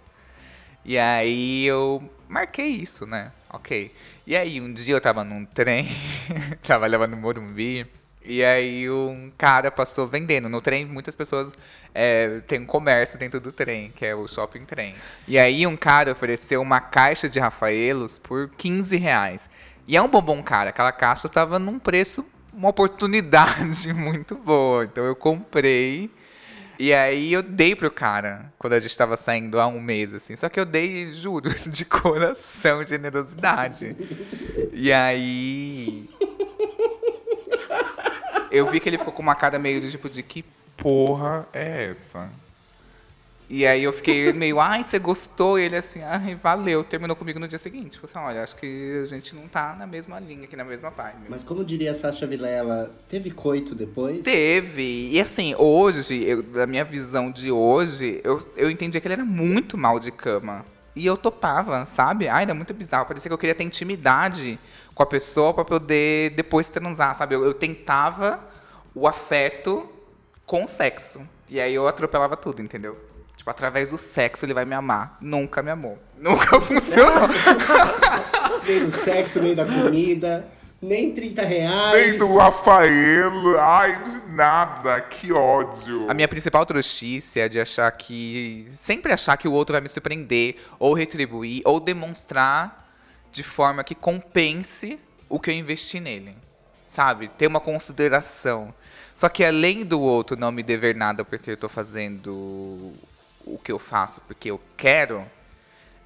S1: E aí eu marquei isso, né? Ok. E aí um dia eu tava num trem, trabalhava no Morumbi, E aí um cara passou vendendo. No trem, muitas pessoas é, tem um comércio dentro do trem, que é o shopping trem. E aí um cara ofereceu uma caixa de Rafaelos por 15 reais. E é um bombom cara, aquela caixa estava num preço, uma oportunidade muito boa. Então eu comprei. E aí eu dei pro cara, quando a gente tava saindo há um mês, assim. Só que eu dei, juro, de coração, generosidade. E aí. Eu vi que ele ficou com uma cara meio de tipo de que
S2: Porra é essa?
S1: E aí eu fiquei meio, ai, você gostou? E ele assim, ai, valeu. Terminou comigo no dia seguinte. Falei assim, olha, acho que a gente não tá na mesma linha aqui, na mesma vibe.
S4: Mas como diria a Sasha Vilela, teve coito depois?
S1: Teve. E assim, hoje, eu, da minha visão de hoje, eu, eu entendi que ele era muito mal de cama. E eu topava, sabe? Ai, era muito bizarro. Parecia que eu queria ter intimidade com a pessoa pra poder depois transar, sabe? Eu, eu tentava o afeto com sexo. E aí eu atropelava tudo, entendeu? Tipo, através do sexo ele vai me amar. Nunca me amou. Nunca funcionou.
S4: Nem do sexo, nem da comida, nem 30 reais.
S2: Nem do Rafael. Ai, de nada. Que ódio.
S1: A minha principal trouxice é de achar que. Sempre achar que o outro vai me surpreender, ou retribuir, ou demonstrar de forma que compense o que eu investi nele. Sabe? Ter uma consideração. Só que além do outro não me dever nada porque eu tô fazendo o que eu faço porque eu quero,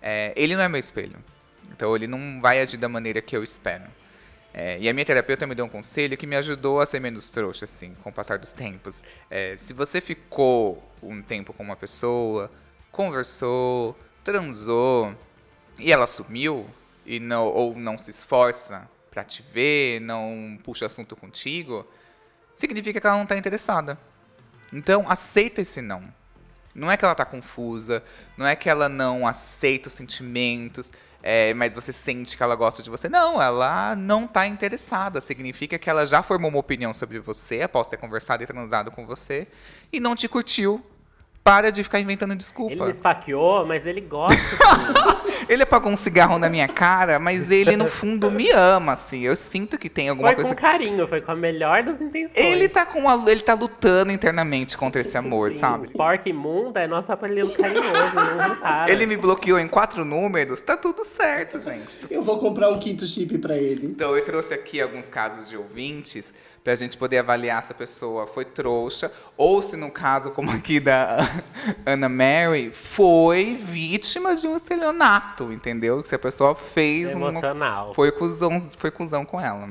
S1: é, ele não é meu espelho. Então ele não vai agir da maneira que eu espero. É, e a minha terapeuta me deu um conselho que me ajudou a ser menos trouxa, assim, com o passar dos tempos. É, se você ficou um tempo com uma pessoa, conversou, transou, e ela sumiu, e não, ou não se esforça pra te ver, não puxa assunto contigo, significa que ela não tá interessada. Então, aceita esse não. Não é que ela tá confusa, não é que ela não aceita os sentimentos, é, mas você sente que ela gosta de você. Não, ela não tá interessada. Significa que ela já formou uma opinião sobre você após ter conversado e transado com você e não te curtiu. Para de ficar inventando desculpa.
S3: Ele me esfaqueou, mas ele gosta.
S1: Ele apagou um cigarro na minha cara, mas ele no fundo me ama, assim. Eu sinto que tem alguma
S3: foi
S1: coisa.
S3: com carinho, foi com a melhor das intenções.
S1: Ele tá com a... ele tá lutando internamente contra esse amor,
S3: Sim,
S1: sabe?
S3: Porca imunda é nosso apelido carinhoso, não repara.
S1: Ele me bloqueou em quatro números, tá tudo certo, gente.
S4: Eu vou comprar um quinto chip pra ele.
S1: Então eu trouxe aqui alguns casos de ouvintes pra gente poder avaliar se a pessoa foi trouxa ou se no caso como aqui da Ana Mary foi vítima de um estelionato, entendeu? Se a pessoa fez uma
S3: Emocional.
S1: foi cuzão, foi cuzão com ela.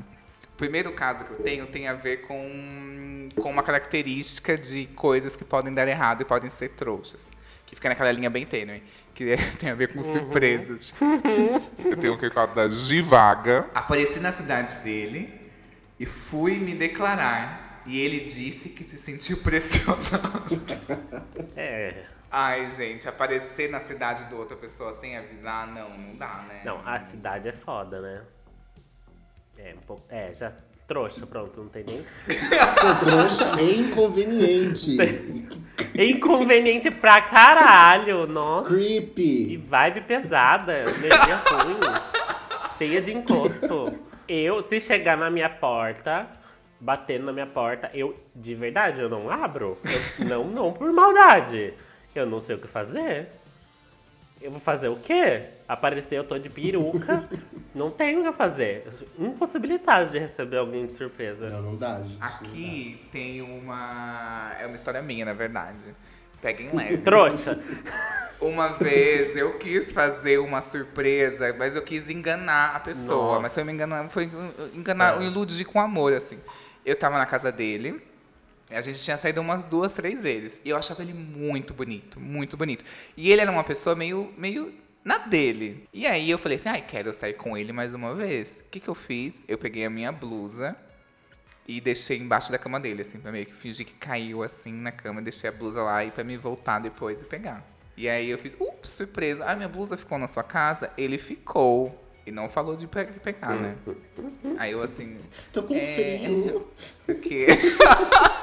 S1: O primeiro caso que eu tenho tem a ver com, com uma característica de coisas que podem dar errado e podem ser trouxas. Que fica naquela linha bem tênue. Que tem a ver com surpresas. Tipo,
S2: Eu tenho um recado da Givaga.
S1: Apareci na cidade dele e fui me declarar. E ele disse que se sentiu pressionado.
S3: É.
S1: Ai, gente, aparecer na cidade de outra pessoa sem avisar, não, não dá, né?
S3: Não, a cidade é foda, né? É, um pouco. É, já. Trouxa, pronto, não tem nem.
S4: Pô, trouxa e inconveniente.
S3: Inconveniente pra caralho, nossa. E
S4: Creepy.
S3: vibe pesada, energia ruim, cheia de encosto. Eu, se chegar na minha porta, batendo na minha porta, eu, de verdade, eu não abro. Eu- não, não por maldade. Eu não sei o que fazer. Eu vou fazer o quê? Aparecer, eu tô de peruca, não tenho o que fazer. Impossibilitado de receber alguém de surpresa.
S4: Não, não dá, gente.
S1: Aqui tem uma. É uma história minha, na verdade. Peguem leve.
S3: Trouxa.
S1: Uma vez eu quis fazer uma surpresa, mas eu quis enganar a pessoa.
S3: Nossa.
S1: Mas foi me enganar, foi enganar,
S3: É.
S1: iludir com amor, assim. Eu tava na casa dele, a gente tinha saído umas duas, três vezes. E eu achava ele muito bonito, muito bonito. E ele era uma pessoa meio, meio na dele. E aí eu falei assim, ai, quero sair com ele mais uma vez. O que que eu fiz? Eu peguei a minha blusa e deixei embaixo da cama dele, assim, pra meio que fingir que caiu assim na cama, deixei a blusa lá e pra me voltar depois e pegar. E aí eu fiz, ups, surpresa. Ah, minha blusa ficou na sua casa? Ele ficou. E não falou de pe- pegar, né? Aí eu assim.
S4: Tô com
S1: é,
S4: frio.
S1: O quê?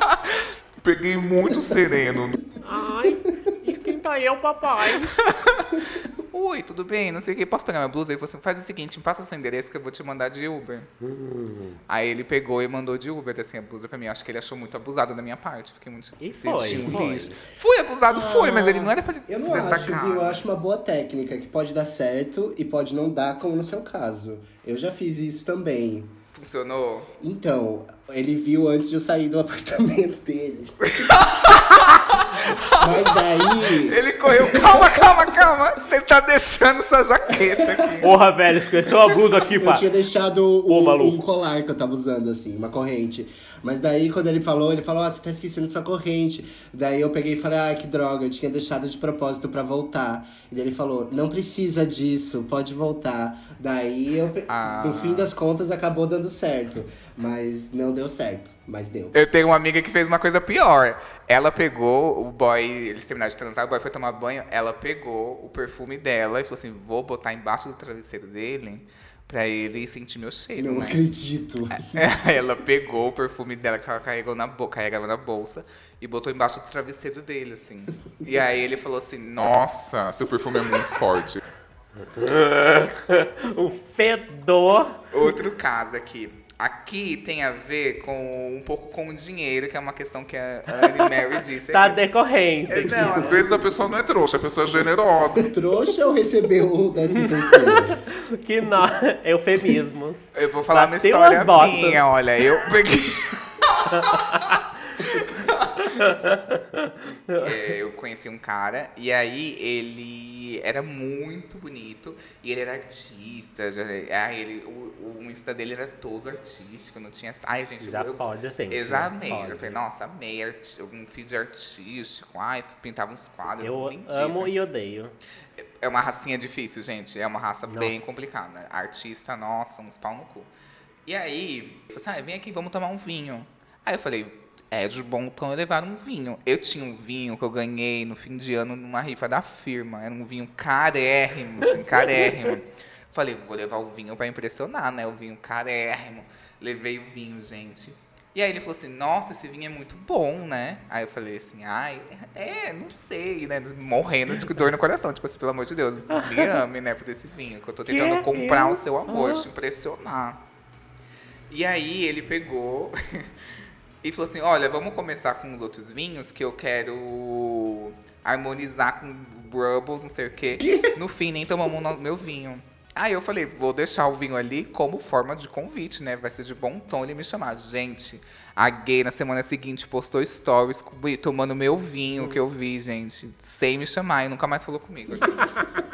S2: Peguei muito sereno.
S3: Ai, esquenta eu, papai.
S1: Oi, tudo bem? Não sei o que, posso pegar minha blusa? Ele falou assim, faz o seguinte, me passa seu endereço que eu vou te mandar de Uber.
S3: Hum.
S1: Aí ele pegou e mandou de Uber, assim, a blusa pra mim. Eu acho que ele achou muito abusado da minha parte. Fiquei muito...
S3: E foi,
S1: um
S3: foi.
S1: lixo. Fui abusado, foi, mas ele não era pra ele
S4: Eu
S1: se
S4: não acho,
S1: destacar.
S4: viu? Eu acho uma boa técnica que pode dar certo e pode não dar, como no seu caso. Eu já fiz isso também.
S1: Funcionou?
S4: Então, ele viu antes de eu sair do apartamento dele. Mas daí.
S1: Ele correu, calma, calma, calma. Você tá deixando sua jaqueta aqui.
S3: Porra, velho, esqueceu a blusa aqui,
S4: Eu
S3: pá.
S4: tinha deixado um,
S3: maluco.
S4: um colar que eu tava usando, assim, uma corrente. Mas daí, quando ele falou, ele falou, ah, você tá esquecendo sua corrente. Daí eu peguei e falei, ah, que droga, eu tinha deixado de propósito pra voltar. E daí ele falou, não precisa disso, pode voltar. Daí, eu,
S1: Ah.
S4: no fim das contas, acabou dando certo. Mas não deu certo, mas deu.
S1: Eu tenho uma amiga que fez uma coisa pior. Ela pegou o boy, eles terminaram de transar, o boy foi tomar banho, ela pegou o perfume dela e falou assim: vou botar embaixo do travesseiro dele pra ele sentir meu cheiro,
S4: Não
S1: né?
S4: acredito.
S1: ela pegou o perfume dela que ela carregou na bolsa, carregava na bolsa e botou embaixo do travesseiro dele, assim. E aí ele falou assim: nossa,
S2: seu perfume é muito forte.
S3: um fedor.
S1: Outro caso aqui. Aqui tem a ver com um pouco com o dinheiro, que é uma questão que a Anne Mary disse.
S3: Tá decorrente.
S1: É, não,
S2: Às vezes a pessoa não é trouxa, a pessoa é generosa.
S4: Trouxa ou recebeu o décimo terceiro?
S3: Que nó. Eufemismos.
S1: Eu vou falar uma
S3: Bateu
S1: história
S3: as botas.
S1: minha, olha. Eu peguei. É, eu conheci um cara e aí ele era muito bonito e ele era artista. Já, ah, ele, o, o Insta dele era todo artístico, não tinha. Ai, gente,
S3: Já
S1: eu,
S3: pode, gente.
S1: eu já
S3: já
S1: amei.
S3: pode.
S1: Eu falei, nossa, amei arti- um feed artístico. Ai, pintava uns quadros.
S3: Eu amo e odeio.
S1: É uma racinha difícil, gente. É uma raça
S3: Nossa.
S1: bem complicada. Artista, nossa, uns pau no cu. E aí, eu falei assim, ah, vem aqui, vamos tomar um vinho. Aí eu falei, é de bom então eu levar um vinho. Eu tinha um vinho que eu ganhei no fim de ano numa rifa da firma. Era um vinho carérrimo, assim, carérrimo. Falei, vou levar o vinho pra impressionar, né? O vinho carérrimo. Levei o vinho, gente. E aí ele falou assim, nossa, esse vinho é muito bom, né? Aí eu falei assim, ai, é, não sei, né? Morrendo de dor no coração. Tipo assim, pelo amor de Deus, me ame, né, por esse vinho. Que eu tô tentando
S3: Que
S1: comprar o seu amor,
S3: Ah.
S1: te impressionar. E aí ele pegou e falou assim, olha, vamos começar com os outros vinhos que eu quero harmonizar com Brubbles, não sei o quê. No fim, nem tomamos o meu vinho. Aí eu falei, vou deixar o vinho ali como forma de convite, né? Vai ser de bom tom ele me chamar. Gente, a gay na semana seguinte postou stories tomando meu vinho que eu vi, gente. Sem me chamar e nunca mais falou comigo.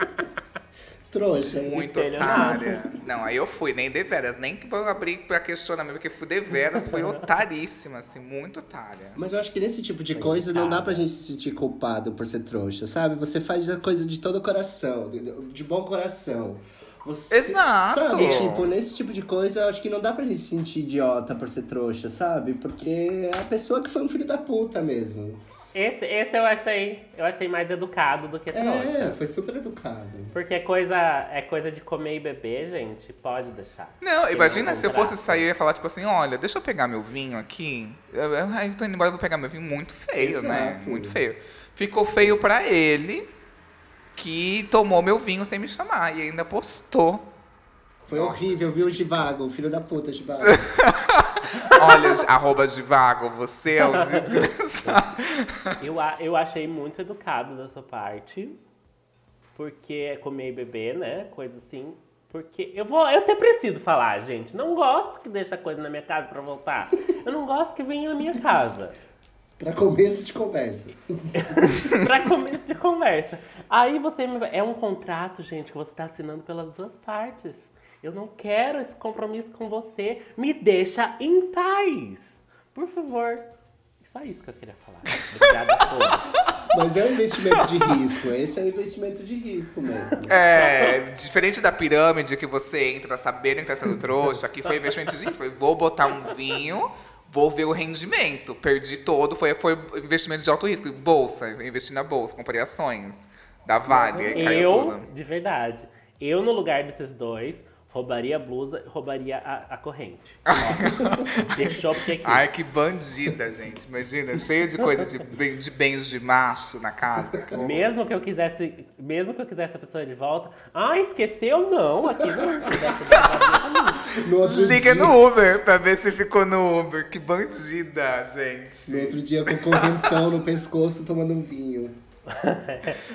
S4: Trouxa.
S1: Muito otária. Não, aí eu fui, nem deveras. Nem que vou abrir pra questionamento, porque fui deveras, fui otaríssima, assim, muito otária.
S4: Mas eu acho que nesse tipo de coisa não dá pra gente se sentir culpado por ser trouxa, sabe? Você faz a coisa de todo o coração, de, de bom coração. Você,
S1: Exato.
S4: Sabe, tipo, nesse tipo de coisa, eu acho que não dá pra gente se sentir idiota por ser trouxa, sabe? Porque é a pessoa que foi um filho da puta mesmo.
S3: Esse, esse eu achei, eu achei mais educado do que
S4: É,
S3: trouxa.
S4: foi super educado.
S3: Porque é coisa, é coisa de comer e beber, gente. Pode deixar.
S1: Não,
S3: Quem
S1: imagina
S3: não
S1: se eu fosse sair e ia falar, tipo assim, olha, deixa eu pegar meu vinho aqui. Eu, eu, eu tô indo embora, eu vou pegar meu vinho muito feio, né?
S4: Exato.
S1: Muito feio. Ficou feio pra ele, que tomou meu vinho sem me chamar. E ainda postou.
S4: Foi
S1: Nossa,
S4: horrível, viu, Givago? Filho da puta, Givago.
S1: Olha, arroba de vago, você é um desgraçado.
S3: Eu, eu achei muito educado da sua parte. Porque é comer e beber, né? Coisa assim. Porque eu vou. Eu até preciso falar, gente. Não gosto que deixa coisa na minha casa pra voltar. Eu não gosto que venha na minha casa.
S4: pra começo de conversa.
S3: pra começo de conversa. Aí você me... É um contrato, gente, que você tá assinando pelas duas partes. Eu não quero esse compromisso com você. Me deixa em paz. Por favor. Só isso que eu queria falar. Obrigada a todos.
S4: Mas é um investimento de risco. Esse é um investimento de risco mesmo.
S1: É, diferente da pirâmide que você entra sabendo que tá sendo trouxa, aqui foi investimento de foi, vou botar um vinho, vou ver o rendimento. Perdi todo, foi, foi investimento de alto risco. Bolsa, investi na bolsa, comprei ações da Vale,
S3: Eu,
S1: tudo.
S3: de verdade, eu no lugar desses dois, Roubaria a blusa, roubaria a, a corrente. Deixou porque aqui.
S1: Ai, que bandida, gente. Imagina, cheio de coisa de, de bens de macho na casa.
S3: Mesmo que eu quisesse, mesmo que eu quisesse a pessoa de volta, ah, esqueceu? Não, aqui não.
S4: No outro
S1: Liga
S4: dia,
S1: no Uber pra ver se ficou no Uber. Que bandida, gente.
S4: No outro dia com o correntão no pescoço tomando um vinho.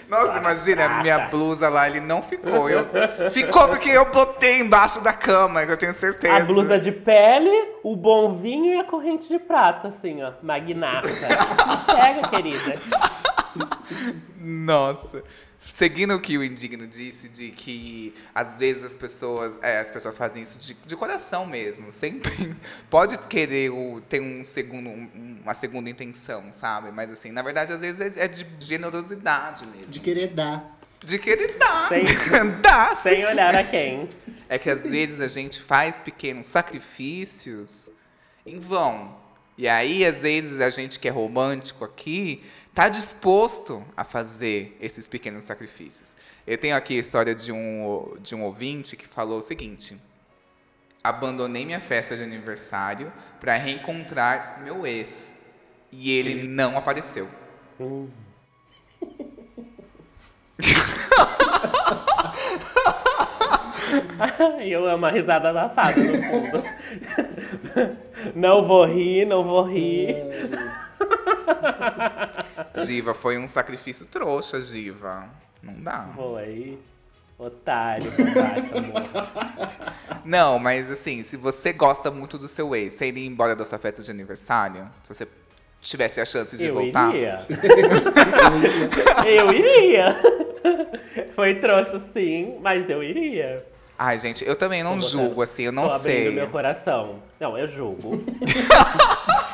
S1: Nossa, imagina, a minha blusa lá, ele não ficou. Eu... Ficou porque eu botei embaixo da cama, que eu tenho certeza.
S3: A blusa de pele, o bom vinho e a corrente de prata, assim, ó. Magnata. Pega, querida.
S1: Nossa. Seguindo o que o Indigno disse, de que às vezes as pessoas, é, as pessoas fazem isso de, de coração mesmo. Sempre pode querer o, ter um segundo, um- uma segunda intenção, sabe? Mas assim, na verdade, às vezes é, é de generosidade mesmo.
S4: De querer dar.
S1: De querer dar.
S3: Sem-
S1: dar, sim.
S3: Sem olhar a quem.
S1: É que às vezes a gente faz pequenos sacrifícios em vão. E aí, às vezes, a gente que é romântico aqui tá disposto a fazer esses pequenos sacrifícios. Eu tenho aqui a história de um, de um ouvinte que falou o seguinte: Abandonei minha festa de aniversário para reencontrar meu ex. E ele não apareceu.
S3: E eu amo a risada abafada no fundo. Não vou rir, não vou rir.
S1: Diva, foi um sacrifício trouxa, Diva. Não dá.
S3: Foi. Otário, otário.
S1: Não, mas assim, se você gosta muito do seu ex, você iria embora da sua festa de aniversário? Se você tivesse a chance de
S3: Eu
S1: voltar?
S3: iria. Eu iria. Foi trouxa, sim, mas eu iria.
S1: Ai, gente, eu também não julgo, assim, eu não
S3: Tô abrindo
S1: sei.
S3: meu coração. Não, eu julgo.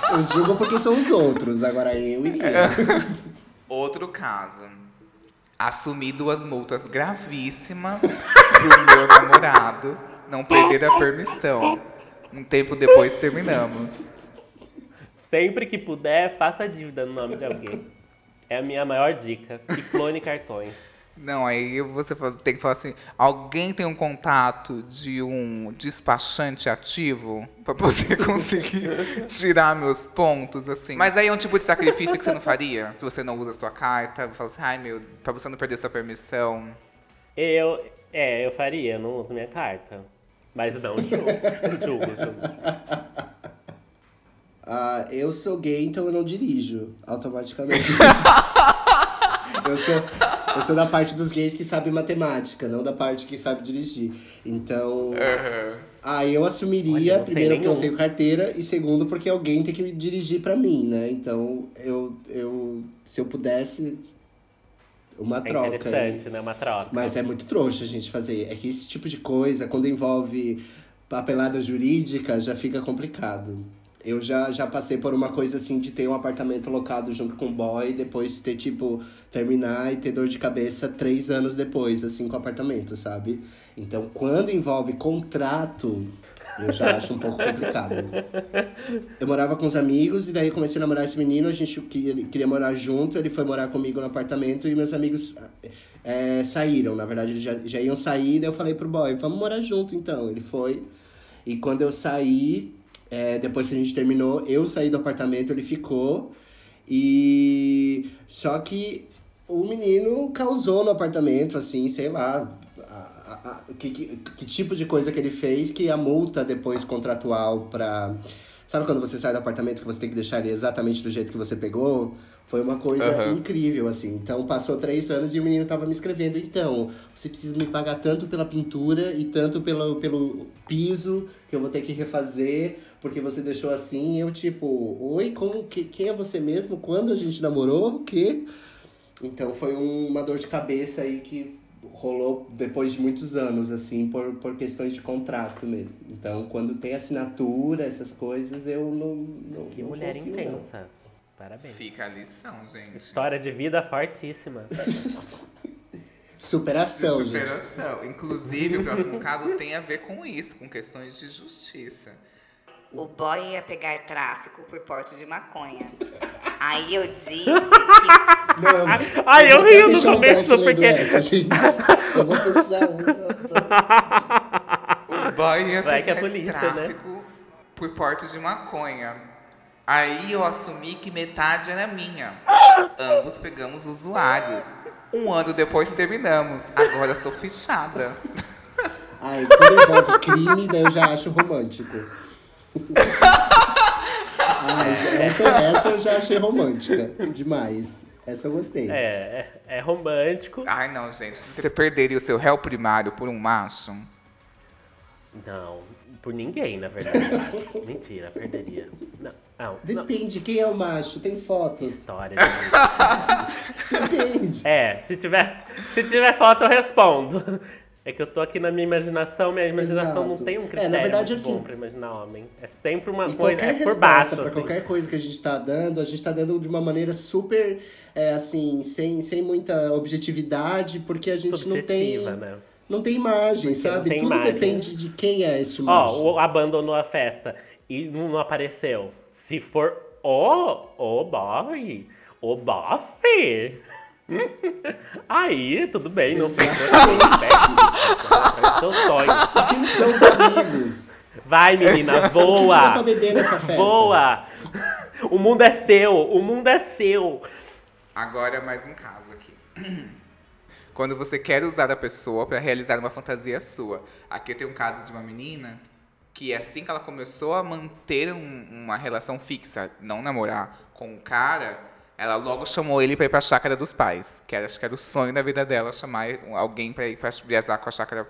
S4: Eu julgo porque são os outros, agora eu iria.
S1: Outro caso. Assumi duas multas gravíssimas pro meu namorado não perder a permissão. Um tempo depois terminamos.
S3: Sempre que puder, faça dívida no nome de alguém. É a minha maior dica. E clone cartões.
S1: Não, aí você tem que falar assim: alguém tem um contato de um despachante ativo pra poder conseguir tirar meus pontos, assim. Mas aí é um tipo de sacrifício que você não faria? Se você não usa a sua carta, fala assim, ai meu, pra você não perder sua permissão.
S3: Eu. É, eu faria, eu não uso minha carta. Mas não julgo. julgo, julgo.
S4: Ah, eu sou gay, então eu não dirijo automaticamente. eu, sou, eu sou da parte dos gays que sabem matemática, não da parte que sabe dirigir. Então. Aí eu assumiria, primeiro, porque eu não tenho carteira, e segundo, porque alguém tem que dirigir pra mim, né? Então, eu, eu se eu pudesse, uma
S3: É
S4: troca.
S3: interessante, né? Uma troca.
S4: Mas é muito trouxa a gente fazer. É que esse tipo de coisa, quando envolve papelada jurídica, já fica complicado. Eu já, já passei por uma coisa assim de ter um apartamento locado junto com o boy, depois ter, tipo, terminar e ter dor de cabeça três anos depois, assim, com o apartamento, sabe? Então, quando envolve contrato, eu já acho um pouco complicado. Eu morava com os amigos e daí comecei a namorar esse menino, a gente queria, morar junto, ele foi morar comigo no apartamento e meus amigos é, saíram. Na verdade, já, já iam sair, daí eu falei pro boy, vamos morar junto então. Ele foi. E quando eu saí, é, depois que a gente terminou, eu saí do apartamento, ele ficou. E só que o menino causou no apartamento, assim, sei lá. a- a- a- que, que, que tipo de coisa que ele fez que a multa depois contratual pra. Sabe quando você sai do apartamento que você tem que deixar ele exatamente do jeito que você pegou? Foi uma coisa
S1: Aham.
S4: incrível, assim. Então passou três anos e o menino tava me escrevendo. Então, você precisa me pagar tanto pela pintura e tanto pelo, pelo piso que eu vou ter que refazer porque você deixou assim. E eu, tipo, oi, como que, quem é você mesmo? Quando a gente namorou? O quê? Então foi um- uma dor de cabeça aí que rolou depois de muitos anos, assim, por, por questões de contrato mesmo. Então, quando tem assinatura, essas coisas, eu não. não
S3: Que
S4: não
S3: mulher
S4: confio,
S3: intensa.
S4: não.
S3: Parabéns.
S1: Fica a lição, gente.
S3: História de vida fortíssima.
S4: Superação,
S1: De
S4: gente.
S1: superação. Inclusive, o próximo caso tem a ver com isso, com questões de justiça.
S5: O boy ia pegar tráfico por porte de maconha. Aí eu disse que
S4: Não,
S3: Ai, eu
S4: vou
S3: rio no
S4: um
S3: começo, porque-
S4: Essa, gente. Eu vou fechar um.
S1: O Boy ia
S3: Vai que é
S1: pegar
S3: polícia, né?
S1: tráfico por porte de maconha. Aí eu assumi que metade era minha. Ambos pegamos usuários. Um ano depois terminamos. Agora eu sou fichada.
S4: Ai, quando envolve crime, daí eu já acho romântico. Ai, essa, essa eu já achei romântica. Demais. Essa eu gostei.
S3: É, é, é romântico.
S1: Ai, não, gente. Você perderia o seu réu primário por um macho?
S3: Não, por ninguém, na verdade. Mentira, perderia. Não, não, não.
S4: Depende, quem é o macho? Tem fotos.
S3: História.
S4: Depende.
S3: É, se tiver, se tiver foto eu respondo. É que eu tô aqui na minha imaginação, minha imaginação
S4: Exato.
S3: não tem um
S4: É,
S3: critério
S4: na verdade, assim,
S3: bom pra imaginar homem. É sempre uma coisa, é por baixo,
S4: pra
S3: assim.
S4: qualquer coisa que a gente tá dando, a gente tá dando de uma maneira super, é, assim, sem, sem muita objetividade, porque a gente não tem,
S3: né?
S4: não tem imagem,
S3: Porque não
S4: sabe? Tudo
S3: imagem.
S4: depende de quem é esse macho.
S3: Ó, abandonou a festa e não não apareceu. Se for o, o boy, o bofe, aí tudo bem, não tem
S4: Exatamente.
S3: seu sonho.
S4: Quem são os amigos?
S3: Vai, menina, voa!
S4: nessa festa?
S3: Voa! O mundo é seu, o mundo é seu.
S1: Agora mais um caso aqui. Quando você quer usar a pessoa para realizar uma fantasia sua. Aqui eu tenho um caso de uma menina que assim que ela começou a manter um- uma relação fixa, não namorar com o cara, ela logo chamou ele para ir para a chácara dos pais, que era, acho que era o sonho da vida dela chamar alguém para ir para viajar com a chácara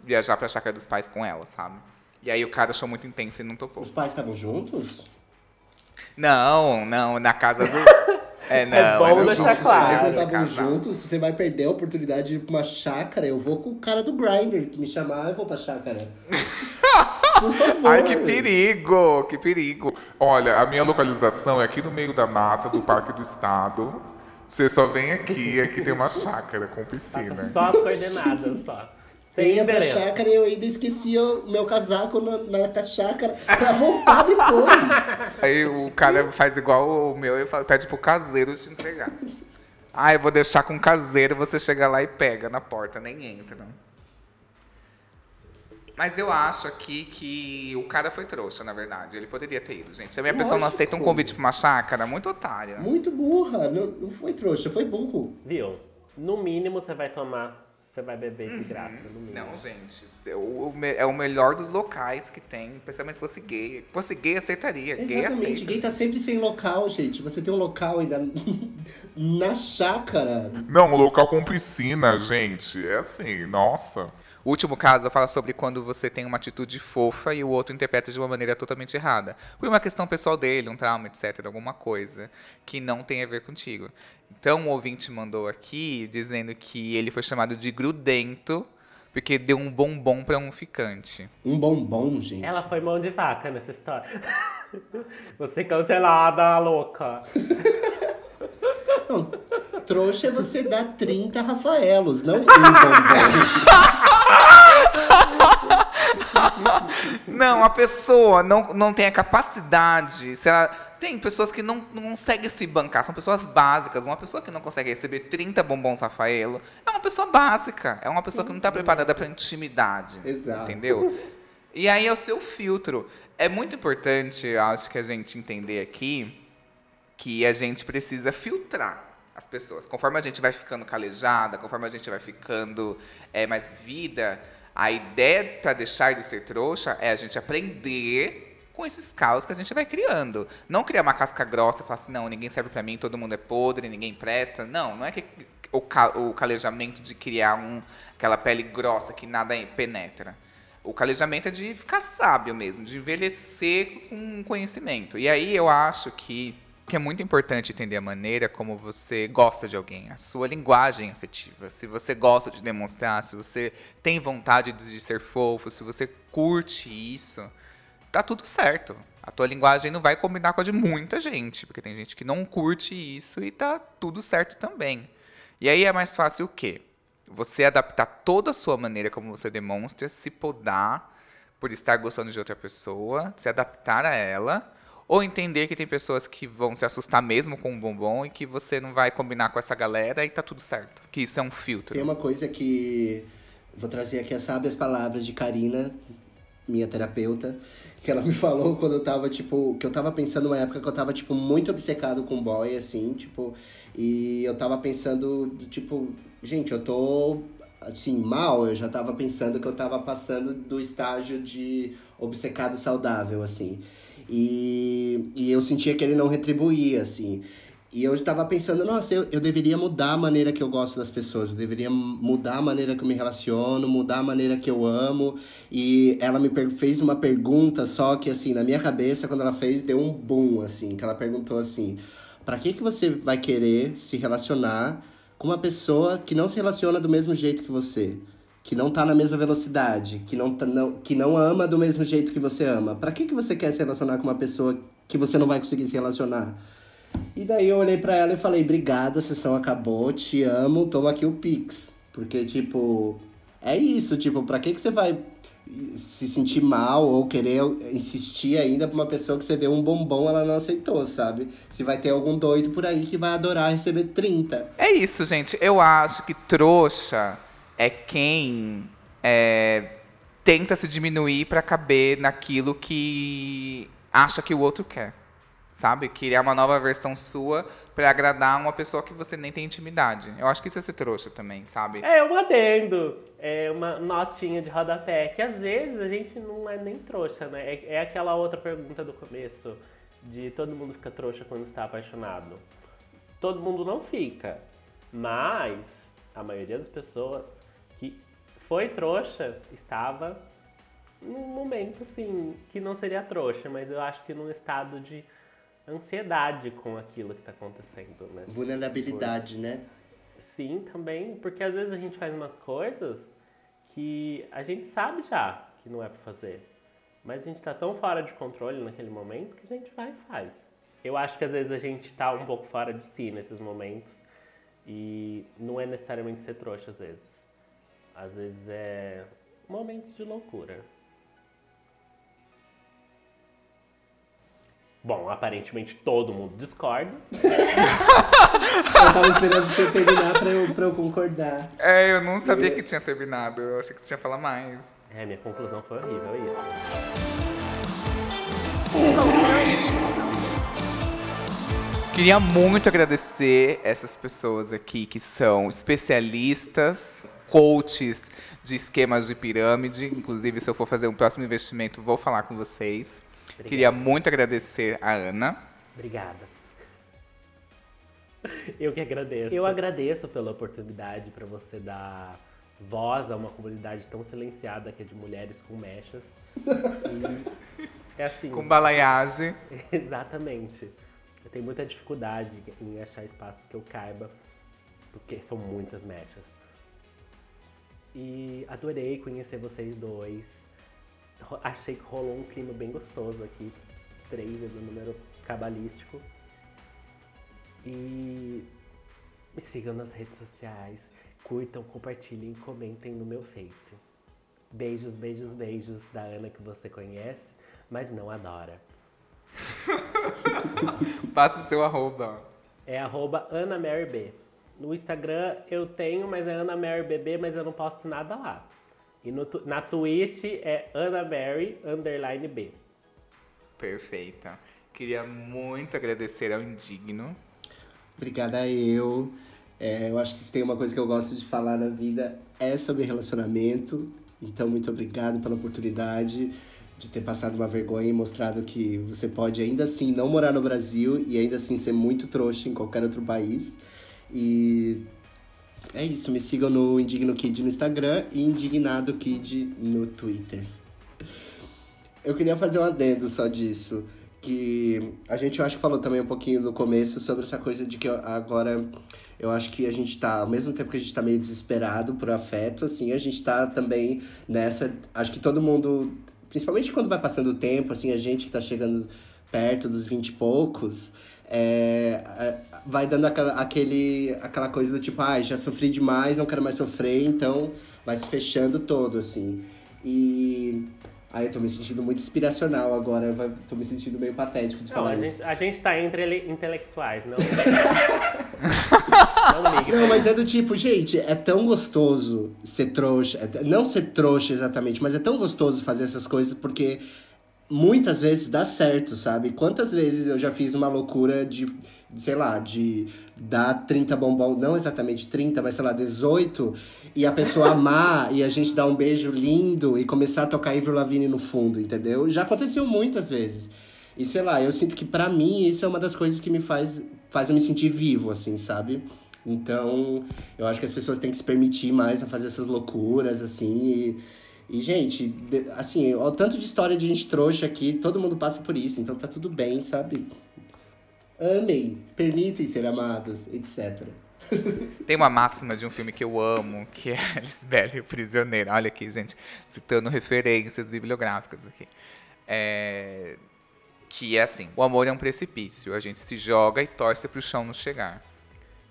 S1: viajar para a chácara dos pais com ela, sabe? E aí o cara achou muito intenso e não topou.
S4: Os pais estavam juntos?
S1: Não, não, na casa do É, não,
S3: É bom deixar
S1: junto,
S3: claro.
S4: Não estavam
S1: casal.
S4: juntos, você vai perder a oportunidade de ir pra uma chácara. Eu vou com o cara do Grindr que me chamar, eu vou pra chácara. Por favor.
S1: Ai, que perigo, que perigo.
S2: Olha, a minha localização é aqui no meio da mata do Parque do Estado. Você só vem aqui, aqui tem uma chácara com piscina.
S3: Só as coordenadas, só.
S4: Eu
S3: Tem
S4: ia pra chácara e eu ainda esquecia o meu casaco na, na chácara pra voltar depois.
S1: Aí o cara faz igual o meu e pede pro caseiro te entregar. Ah, eu vou deixar com o caseiro, você chega lá e pega na porta, nem entra. Mas eu acho aqui que o cara foi trouxa, na verdade. Ele poderia ter ido, gente. Se a minha pessoa não
S4: Lógico.
S1: aceita um convite pra uma chácara, muito otária.
S4: Muito burra, não, não foi trouxa, foi burro.
S3: Viu? No mínimo você vai tomar, você vai beber de graça, no mínimo.
S1: Não, gente. É o, é o melhor dos locais que tem, principalmente se fosse gay. Se fosse gay, aceitaria. Gay
S4: Exatamente,
S1: aceita.
S4: gay tá sempre sem local, gente. Você tem um local ainda na chácara.
S2: Não, um local com piscina, gente. É assim, nossa.
S1: O último caso fala sobre quando você tem uma atitude fofa e o outro interpreta de uma maneira totalmente errada. Por uma questão pessoal dele, um trauma, etc., alguma coisa que não tem a ver contigo. Então, o ouvinte mandou aqui dizendo que ele foi chamado de grudento porque deu um bombom para um ficante.
S4: Um bombom, gente.
S3: Ela foi mão de vaca nessa história. Você cancelada, louca.
S4: Não, trouxa é você dar 30 Rafaelos, não um bombom.
S1: Não, a pessoa não, não tem a capacidade. Se ela, tem pessoas que não, não conseguem se bancar, são pessoas básicas. Uma pessoa que não consegue receber 30 bombons Rafaelo é uma pessoa básica. É uma pessoa que não está preparada para intimidade.
S4: Exato.
S1: Entendeu? E aí é o seu filtro. É muito importante, acho que a gente entender aqui que a gente precisa filtrar as pessoas. Conforme a gente vai ficando calejada, conforme a gente vai ficando é, mais vida, a ideia para deixar de ser trouxa é a gente aprender com esses caos que a gente vai criando. Não criar uma casca grossa e falar assim, não, ninguém serve para mim, todo mundo é podre, ninguém presta. Não, não é que o, ca- o calejamento de criar um, aquela pele grossa que nada penetra. O calejamento é de ficar sábio mesmo, de envelhecer com conhecimento. E aí eu acho que, que é muito importante entender a maneira como você gosta de alguém, a sua linguagem afetiva. Se você gosta de demonstrar, se você tem vontade de ser fofo, se você curte isso, tá tudo certo. A tua linguagem não vai combinar com a de muita gente, porque tem gente que não curte isso e tá tudo certo também. E aí é mais fácil o quê? Você adaptar toda a sua maneira como você demonstra, se podar por estar gostando de outra pessoa, se adaptar a ela, ou entender que tem pessoas que vão se assustar mesmo com um bombom e que você não vai combinar com essa galera e tá tudo certo. Que isso é um filtro.
S4: Tem uma coisa que. Vou trazer aqui as sábias palavras de Karina minha terapeuta, que ela me falou quando eu tava, tipo, que eu tava pensando numa época que eu tava, tipo, muito obcecado com boy, assim, tipo, e eu tava pensando, tipo, gente, eu tô, assim, mal, eu já tava pensando que eu tava passando do estágio de obcecado saudável, assim. E, e eu sentia que ele não retribuía, assim. E eu estava pensando, nossa, eu, eu deveria mudar a maneira que eu gosto das pessoas, eu deveria mudar a maneira que eu me relaciono, mudar a maneira que eu amo. E ela me fez uma pergunta, só que assim, na minha cabeça, quando ela fez, deu um boom, assim, que ela perguntou assim: para que, que você vai querer se relacionar com uma pessoa que não se relaciona do mesmo jeito que você? Que não tá na mesma velocidade, que não, tá, não, que não ama do mesmo jeito que você ama. Para que, que você quer se relacionar com uma pessoa que você não vai conseguir se relacionar? E daí eu olhei para ela e falei, obrigada, a sessão acabou, te amo, toma aqui o Pix. Porque, tipo, é isso, tipo, pra que, que você vai se sentir mal ou querer insistir ainda pra uma pessoa que você deu um bombom, ela não aceitou, sabe? Se vai ter algum doido por aí que vai adorar receber 30.
S1: É isso, gente. Eu acho que trouxa é quem é, tenta se diminuir para caber naquilo que acha que o outro quer sabe? Criar uma nova versão sua para agradar uma pessoa que você nem tem intimidade. Eu acho que isso é ser trouxa também, sabe?
S3: É um adendo, é uma notinha de rodapé, que às vezes a gente não é nem trouxa, né? É, é aquela outra pergunta do começo, de todo mundo fica trouxa quando está apaixonado. Todo mundo não fica, mas a maioria das pessoas foi trouxa estava num momento assim que não seria trouxa, mas eu acho que num estado de ansiedade com aquilo que está acontecendo, né?
S4: Vulnerabilidade, Por... né?
S3: Sim, também, porque às vezes a gente faz umas coisas que a gente sabe já que não é para fazer, mas a gente está tão fora de controle naquele momento que a gente vai e faz. Eu acho que às vezes a gente está um pouco fora de si nesses momentos e não é necessariamente ser trouxa às vezes. Às vezes é momentos de loucura. Bom, aparentemente todo mundo discorda.
S4: eu tava esperando você terminar pra eu, pra eu concordar.
S1: É, eu não sabia que tinha terminado. Eu achei que você tinha falar mais.
S3: É, minha conclusão foi horrível, é isso.
S1: Queria muito agradecer essas pessoas aqui que são especialistas, coaches de esquemas de pirâmide. Inclusive, se eu for fazer um próximo investimento, vou falar com vocês. Obrigado. Queria muito agradecer a Ana.
S3: Obrigada. Eu que agradeço. Eu agradeço pela oportunidade para você dar voz a uma comunidade tão silenciada que é de mulheres com mechas. E é assim.
S1: Com balaiagem.
S3: Exatamente. Eu tenho muita dificuldade em achar espaço que eu caiba, porque são muitas mechas. E adorei conhecer vocês dois achei que rolou um clima bem gostoso aqui. Três é do número cabalístico. E me sigam nas redes sociais. Curtam, compartilhem, comentem no meu Face. Beijos, beijos, beijos da Ana que você conhece, mas não adora.
S1: Passa o seu arroba.
S3: É arroba AnaMaryB. No Instagram eu tenho, mas é AnaMaryBB, mas eu não posto nada lá. E no, na Twitch é Ana Mary underline B.
S1: Perfeita. Queria muito agradecer ao Indigno.
S4: Obrigada a eu. É, eu acho que se tem uma coisa que eu gosto de falar na vida é sobre relacionamento. Então, muito obrigado pela oportunidade de ter passado uma vergonha e mostrado que você pode ainda assim não morar no Brasil e ainda assim ser muito trouxa em qualquer outro país. E é isso, me sigam no Indigno Kid no Instagram e Indignado Kid no Twitter. Eu queria fazer um adendo só disso. Que a gente, eu acho que falou também um pouquinho no começo sobre essa coisa de que agora eu acho que a gente tá, ao mesmo tempo que a gente tá meio desesperado por afeto, assim, a gente tá também nessa. Acho que todo mundo, principalmente quando vai passando o tempo, assim, a gente que tá chegando perto dos vinte e poucos, é, é, vai dando aquela, aquele, aquela coisa do tipo, ah, já sofri demais, não quero mais sofrer, então vai se fechando todo, assim. E aí eu tô me sentindo muito inspiracional agora, vai, tô me sentindo meio patético de
S3: não,
S4: falar
S3: a
S4: isso.
S3: Gente, a gente tá entre intelectuais, não? Não.
S4: Não, mas é do tipo, gente, é tão gostoso ser trouxa. é Não ser trouxa exatamente, mas é tão gostoso fazer essas coisas porque muitas vezes dá certo, sabe? Quantas vezes eu já fiz uma loucura de, sei lá, de dar 30 bombom, não exatamente 30, mas sei lá, 18, e a pessoa amar e a gente dar um beijo lindo e começar a tocar Ivro Lavigne no fundo, entendeu? Já aconteceu muitas vezes. E sei lá, eu sinto que pra mim isso é uma das coisas que me faz, faz eu me sentir vivo, assim, sabe? Então, eu acho que as pessoas têm que se permitir mais a fazer essas loucuras, assim. E, e, gente, assim, o tanto de história de gente trouxa aqui, todo mundo passa por isso, então tá tudo bem, sabe? Amem, permitem ser amados, etc.
S1: Tem uma máxima de um filme que eu amo, que é Lisbela e o Prisioneiro. Olha aqui, gente, citando referências bibliográficas aqui. É, Que é assim, o amor é um precipício, a gente se joga e torce pro chão não chegar.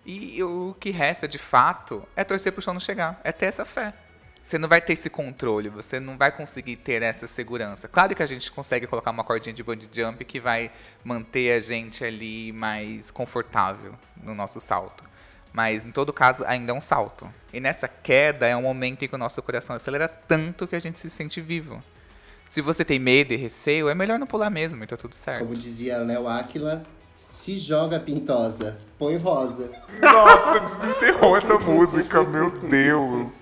S1: E o que resta, de fato, é torcer pro chão não chegar, é ter essa fé. Você não vai ter esse controle, você não vai conseguir ter essa segurança. Claro que a gente consegue colocar uma cordinha de bungee jump que vai manter a gente ali mais confortável no nosso salto. Mas em todo caso, ainda é um salto. E nessa queda é um momento em que o nosso coração acelera tanto que a gente se sente vivo. Se você tem medo e receio, é melhor não pular mesmo e tá tudo certo.
S4: Como dizia Léo Áquila, se joga pintosa, põe rosa.
S2: Nossa, desenterrou essa música, meu Deus.